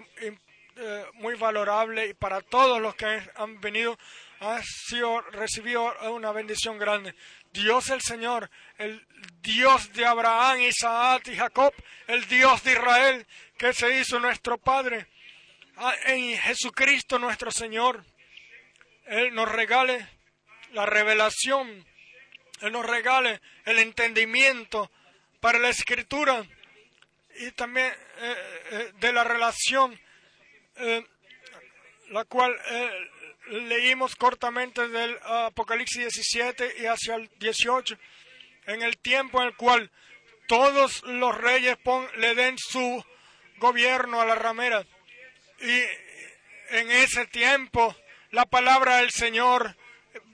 muy valorable y para todos los que han venido ha sido recibido una bendición grande. Dios el Señor, el Dios de Abraham, Isaac y Jacob, el Dios de Israel que se hizo nuestro Padre, ah, en Jesucristo nuestro Señor. Él nos regale la revelación, Él nos regale el entendimiento para la escritura y también eh, eh, de la relación, eh, la cual leímos cortamente del Apocalipsis 17 y hacia el 18, en el tiempo en el cual todos los reyes le den su gobierno a la ramera. Y en ese tiempo la palabra del Señor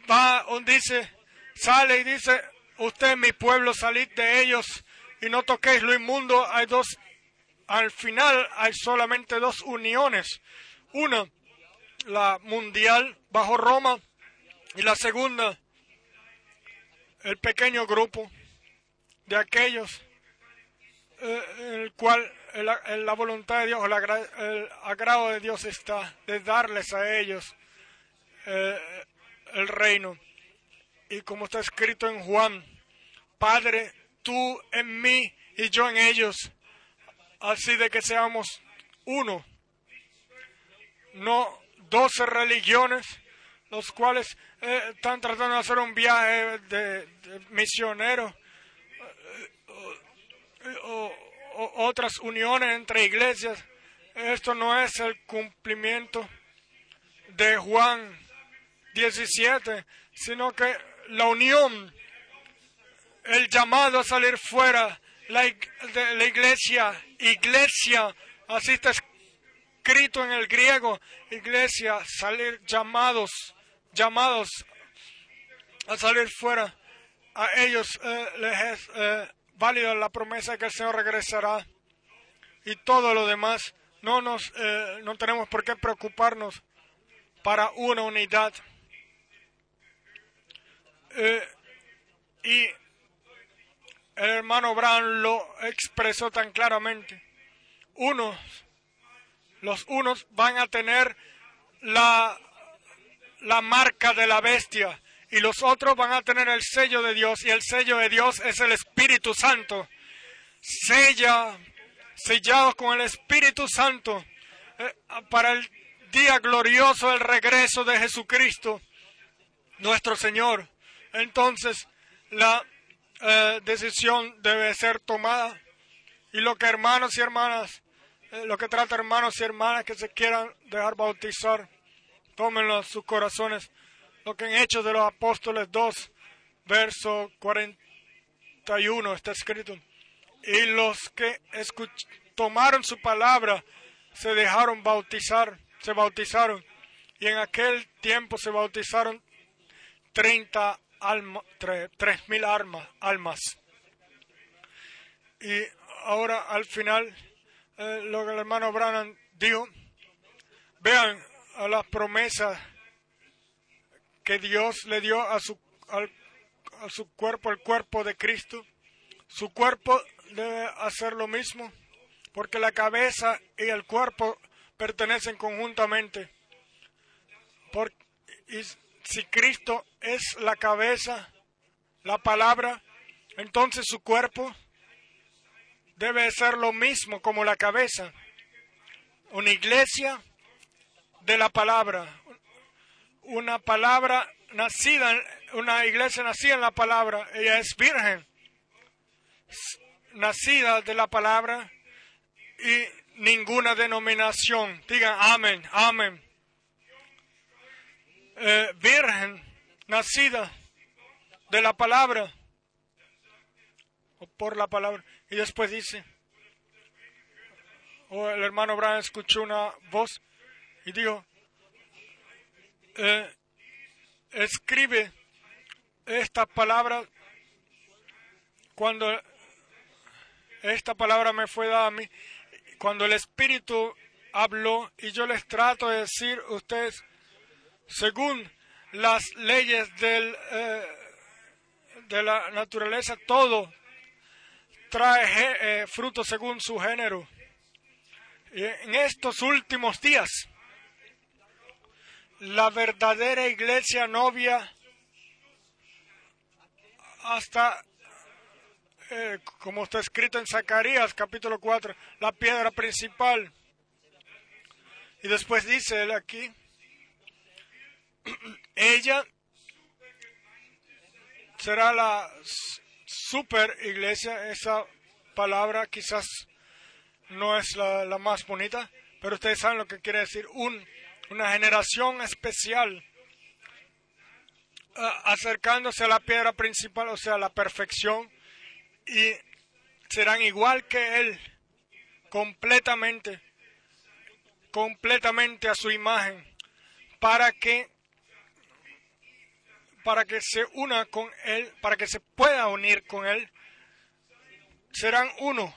va, dice, sale y dice, usted mi pueblo, salid de ellos y no toquéis lo inmundo. Hay dos, al final hay solamente dos uniones. Una la mundial bajo Roma y la segunda el pequeño grupo de aquellos eh, el cual la voluntad de Dios, el, agrado de Dios está de darles a ellos eh, el reino. Y como está escrito en Juan, Padre, tú en mí y yo en ellos, así de que seamos uno. No doce religiones, los cuales eh, están tratando de hacer un viaje de, misionero eh, o, otras uniones entre iglesias. Esto no es el cumplimiento de Juan 17, sino que la unión, el llamado a salir fuera la, de la iglesia, iglesia, así está escrito en el griego, iglesia, salir llamados, llamados a salir fuera. A ellos eh, les es eh, válida la promesa de que el Señor regresará y todo lo demás. No nos, eh, no tenemos por qué preocuparnos para una unidad. y el hermano Brown lo expresó tan claramente. Unos, los unos van a tener la, la marca de la bestia y los otros van a tener el sello de Dios y el sello de Dios es el Espíritu Santo. Sella, sellados con el Espíritu Santo eh, para el día glorioso del regreso de Jesucristo, nuestro Señor. Entonces, la eh, decisión debe ser tomada. Y lo que hermanos y hermanas, eh, lo que trata hermanos y hermanas que se quieran dejar bautizar, tómenlo sus corazones. Lo que en Hechos de los Apóstoles 2, verso 41 está escrito. Y los que tomaron su palabra se dejaron bautizar, se bautizaron. Y en aquel tiempo se bautizaron 30 alma, tres, mil almas, almas. Y ahora al final, eh, lo que el hermano Branham dijo, vean a las promesas que Dios le dio a su, a su cuerpo, el cuerpo de Cristo. Su cuerpo debe hacer lo mismo, porque la cabeza y el cuerpo pertenecen conjuntamente. Por, y si Cristo es la cabeza, la palabra, entonces su cuerpo debe ser lo mismo como la cabeza. Una iglesia de la palabra, una palabra nacida, una iglesia nacida en la palabra, ella es virgen, nacida de la palabra y ninguna denominación. Digan amén, amén. Eh, virgen, nacida de la palabra, o por la palabra. Y después dice, o el hermano Brown escuchó una voz y dijo, eh, escribe esta palabra cuando esta palabra me fue dada a mí, cuando el Espíritu habló y yo les trato de decir, ustedes según las leyes del, eh, de la naturaleza, todo trae eh, fruto según su género. En estos últimos días, la verdadera iglesia novia, hasta, eh, como está escrito en Zacarías capítulo 4, la piedra principal. Y después dice él aquí, ella será la super iglesia. Esa palabra quizás no es la, más bonita, pero ustedes saben lo que quiere decir. Un, una generación especial acercándose a la piedra principal, o sea, la perfección, y serán igual que Él, completamente, completamente a su imagen, para que para que se una con Él, para que se pueda unir con Él, serán uno.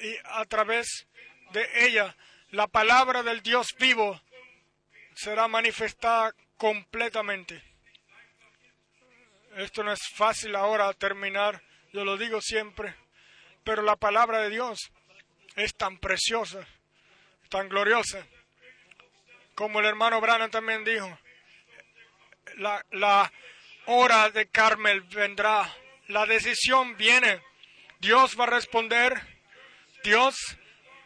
Y a través de ella, la palabra del Dios vivo será manifestada completamente. Esto no es fácil ahora terminar, yo lo digo siempre, pero la palabra de Dios es tan preciosa, tan gloriosa, como el hermano Branham también dijo, la, hora de Carmel vendrá, la decisión viene, Dios va a responder, Dios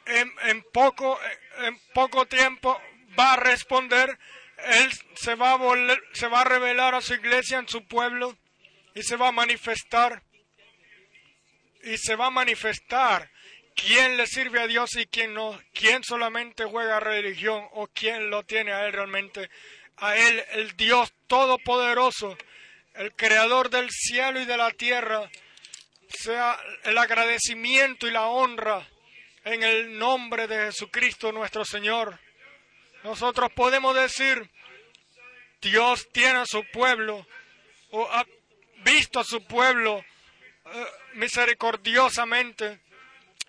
en, poco, en poco tiempo va a responder, Él se va, a se va a revelar a su iglesia en su pueblo y se va a manifestar. Y se va a manifestar quién le sirve a Dios y quién no, quién solamente juega religión o quién lo tiene a Él realmente a Él, el Dios Todopoderoso, el Creador del cielo y de la tierra, sea el agradecimiento y la honra en el nombre de Jesucristo nuestro Señor. Nosotros podemos decir, Dios tiene a su pueblo, o ha visto a su pueblo eh, misericordiosamente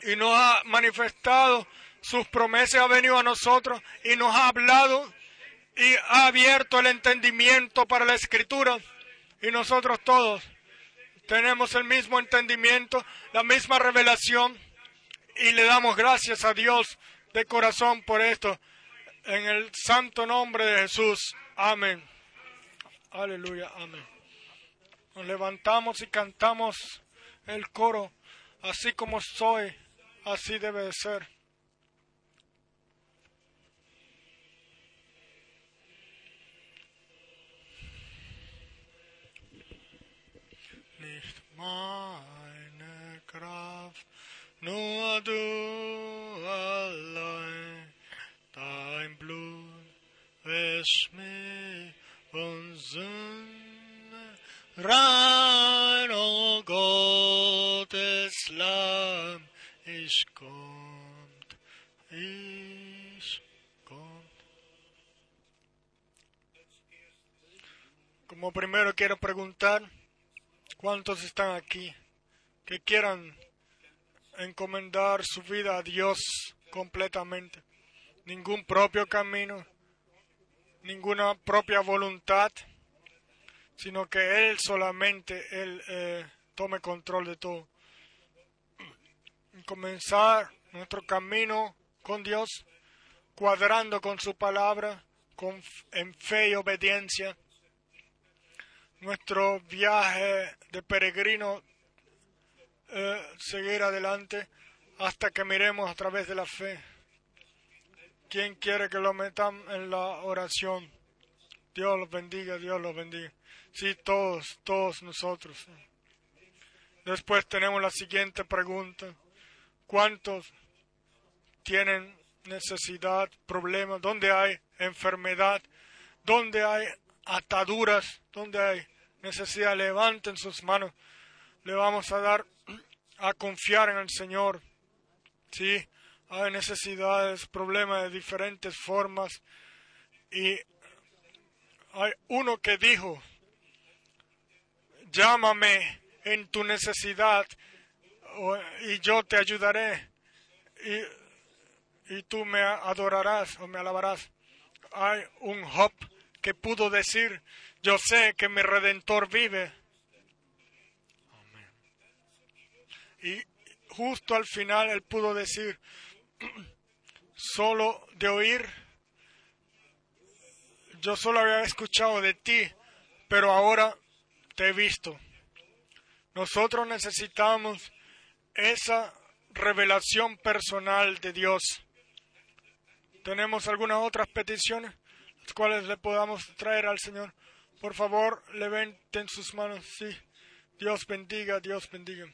y nos ha manifestado sus promesas, ha venido a nosotros y nos ha hablado y ha abierto el entendimiento para la escritura y nosotros todos tenemos el mismo entendimiento, la misma revelación y le damos gracias a Dios de corazón por esto. En el santo nombre de Jesús. Amén. Aleluya. Amén. Nos levantamos y cantamos el coro. Así como soy, así debe de ser. Meine Kraft, nur du allein, dein Blut wäscht mich Sünde rein, oh Gottes Lamm. Como primero quiero preguntar, ¿cuántos están aquí que quieran encomendar su vida a Dios completamente? Ningún propio camino, ninguna propia voluntad, sino que Él solamente, Él eh, tome control de todo. Comenzar nuestro camino con Dios, cuadrando con su palabra, con, en fe y obediencia. Nuestro viaje de peregrino, eh, seguir adelante hasta que miremos a través de la fe. ¿Quién quiere que lo metan en la oración? Dios los bendiga, Dios los bendiga. Sí, todos, todos nosotros. Después tenemos la siguiente pregunta. ¿Cuántos tienen necesidad, problemas? ¿Dónde hay enfermedad? ¿Dónde hay ataduras? ¿Dónde hay necesidad? Levanten sus manos. Le vamos a dar a confiar en el Señor. Sí, hay necesidades, problemas de diferentes formas. Y hay uno que dijo, llámame en tu necesidad y yo te ayudaré y, y tú me adorarás o me alabarás. Hay un Job que pudo decir, yo sé que mi redentor vive. Y justo al final él pudo decir, solo de oír, yo solo había escuchado de ti, pero ahora te he visto. Nosotros necesitamos esa revelación personal de Dios. ¿Tenemos algunas otras peticiones, las cuales le podamos traer al Señor? Por favor, levanten sus manos. Sí. Dios bendiga, Dios bendiga.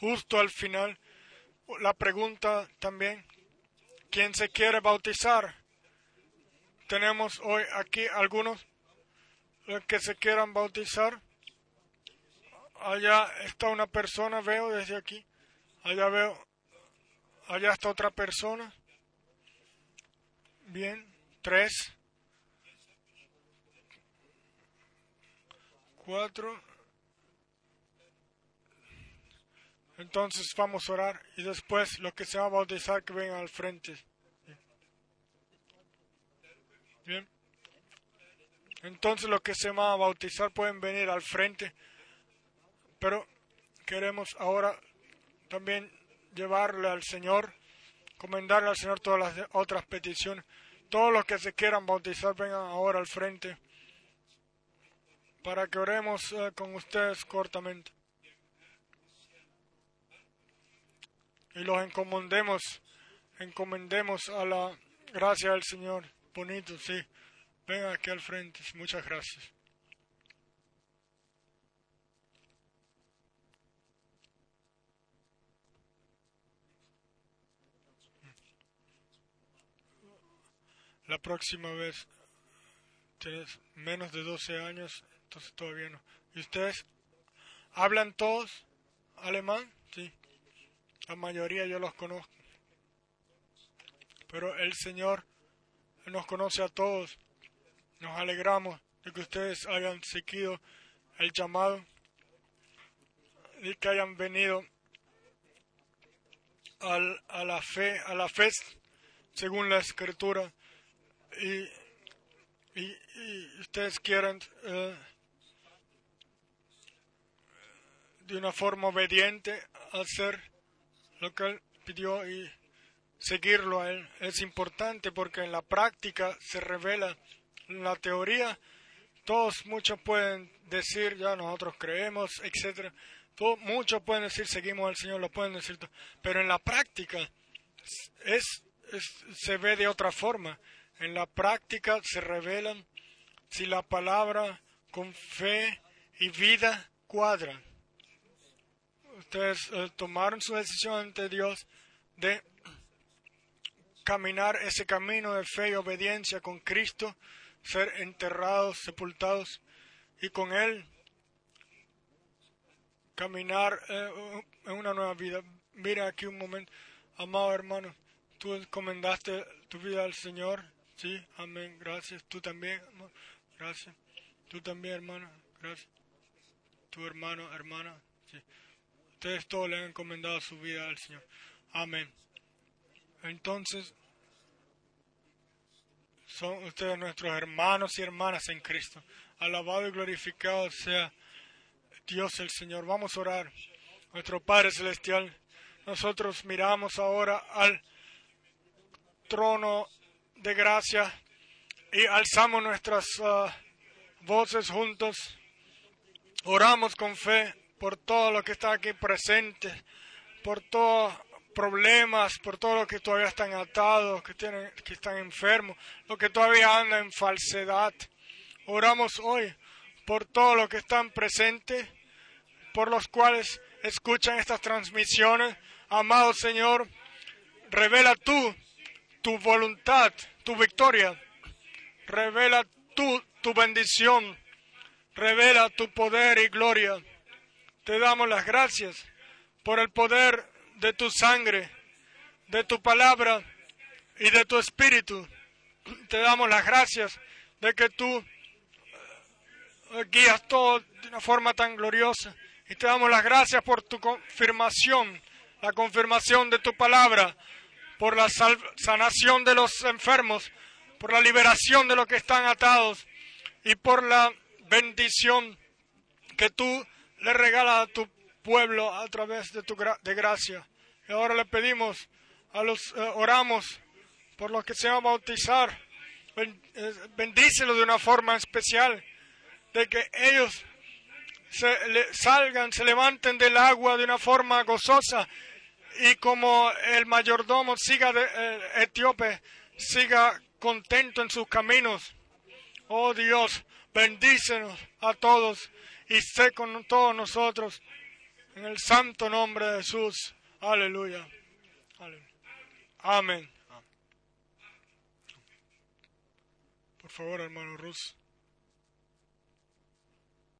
Justo al final, la pregunta también, ¿quién se quiere bautizar? Tenemos hoy aquí algunos que se quieran bautizar. Allá está una persona, veo desde aquí. Allá veo, allá está otra persona. Bien, tres, cuatro. Entonces vamos a orar y después lo que se va a bautizar que venga al frente. Bien. Entonces los que se van a bautizar pueden venir al frente. Pero queremos ahora también llevarle al Señor, comendarle al Señor todas las otras peticiones. Todos los que se quieran bautizar vengan ahora al frente para que oremos eh, con ustedes cortamente. Y los encomendemos, encomendemos a la gracia del Señor. Bonito, sí. Vengan aquí al frente. Muchas gracias. La próxima vez tienes menos de 12 años, entonces todavía no. ¿Y ustedes hablan todos alemán? Sí. La mayoría yo los conozco. Pero el Señor nos conoce a todos. Nos alegramos de que ustedes hayan seguido el llamado y que hayan venido al, a la fe, a la fe según la escritura y y, ustedes quieren eh, de una forma obediente hacer lo que Él pidió y seguirlo a Él. Es importante porque en la práctica se revela la teoría. Todos, muchos pueden decir, ya nosotros creemos, etc. muchos pueden decir, seguimos al Señor, lo pueden decir, pero en la práctica es, se ve de otra forma. En la práctica se revelan si la palabra con fe y vida cuadran. Ustedes eh, tomaron su decisión ante Dios de caminar ese camino de fe y obediencia con Cristo, ser enterrados, sepultados y con Él caminar eh, en una nueva vida. Mira aquí un momento, amado hermano, tú encomendaste tu vida al Señor, sí, amén, gracias, tú también, gracias, tú también, hermano, gracias, tu hermano, hermana, sí. Ustedes todos le han encomendado su vida al Señor, amén. Entonces, son ustedes nuestros hermanos y hermanas en Cristo. Alabado y glorificado sea Dios el Señor. Vamos a orar. Nuestro Padre Celestial, nosotros miramos ahora al trono de gracia y alzamos nuestras ah, voces juntos. Oramos con fe por todo lo que está aquí presente, por todo problemas, por todos los que todavía están atados, que, tienen, que están enfermos, los que todavía andan en falsedad. Oramos hoy por todos los que están presentes, por los cuales escuchan estas transmisiones. Amado Señor, revela tú tu voluntad, tu victoria. Revela tú tu bendición. Revela tu poder y gloria. Te damos las gracias por el poder de tu sangre, de tu palabra y de tu espíritu. Te damos las gracias de que tú eh, guías todo de una forma tan gloriosa. Y te damos las gracias por tu confirmación, la confirmación de tu palabra, por la sanación de los enfermos, por la liberación de los que están atados y por la bendición que tú le regalas a tu pueblo a través de tu de gracia. Y ahora le pedimos, a los, eh, oramos por los que se van a bautizar. Eh, bendícelo de una forma especial, de que ellos se salgan, se levanten del agua de una forma gozosa y como el mayordomo siga de, eh, etíope, siga contento en sus caminos. Oh Dios, bendícenos a todos y sé con todos nosotros en el santo nombre de Jesús. Aleluya. Amén. Por favor, hermano Rus.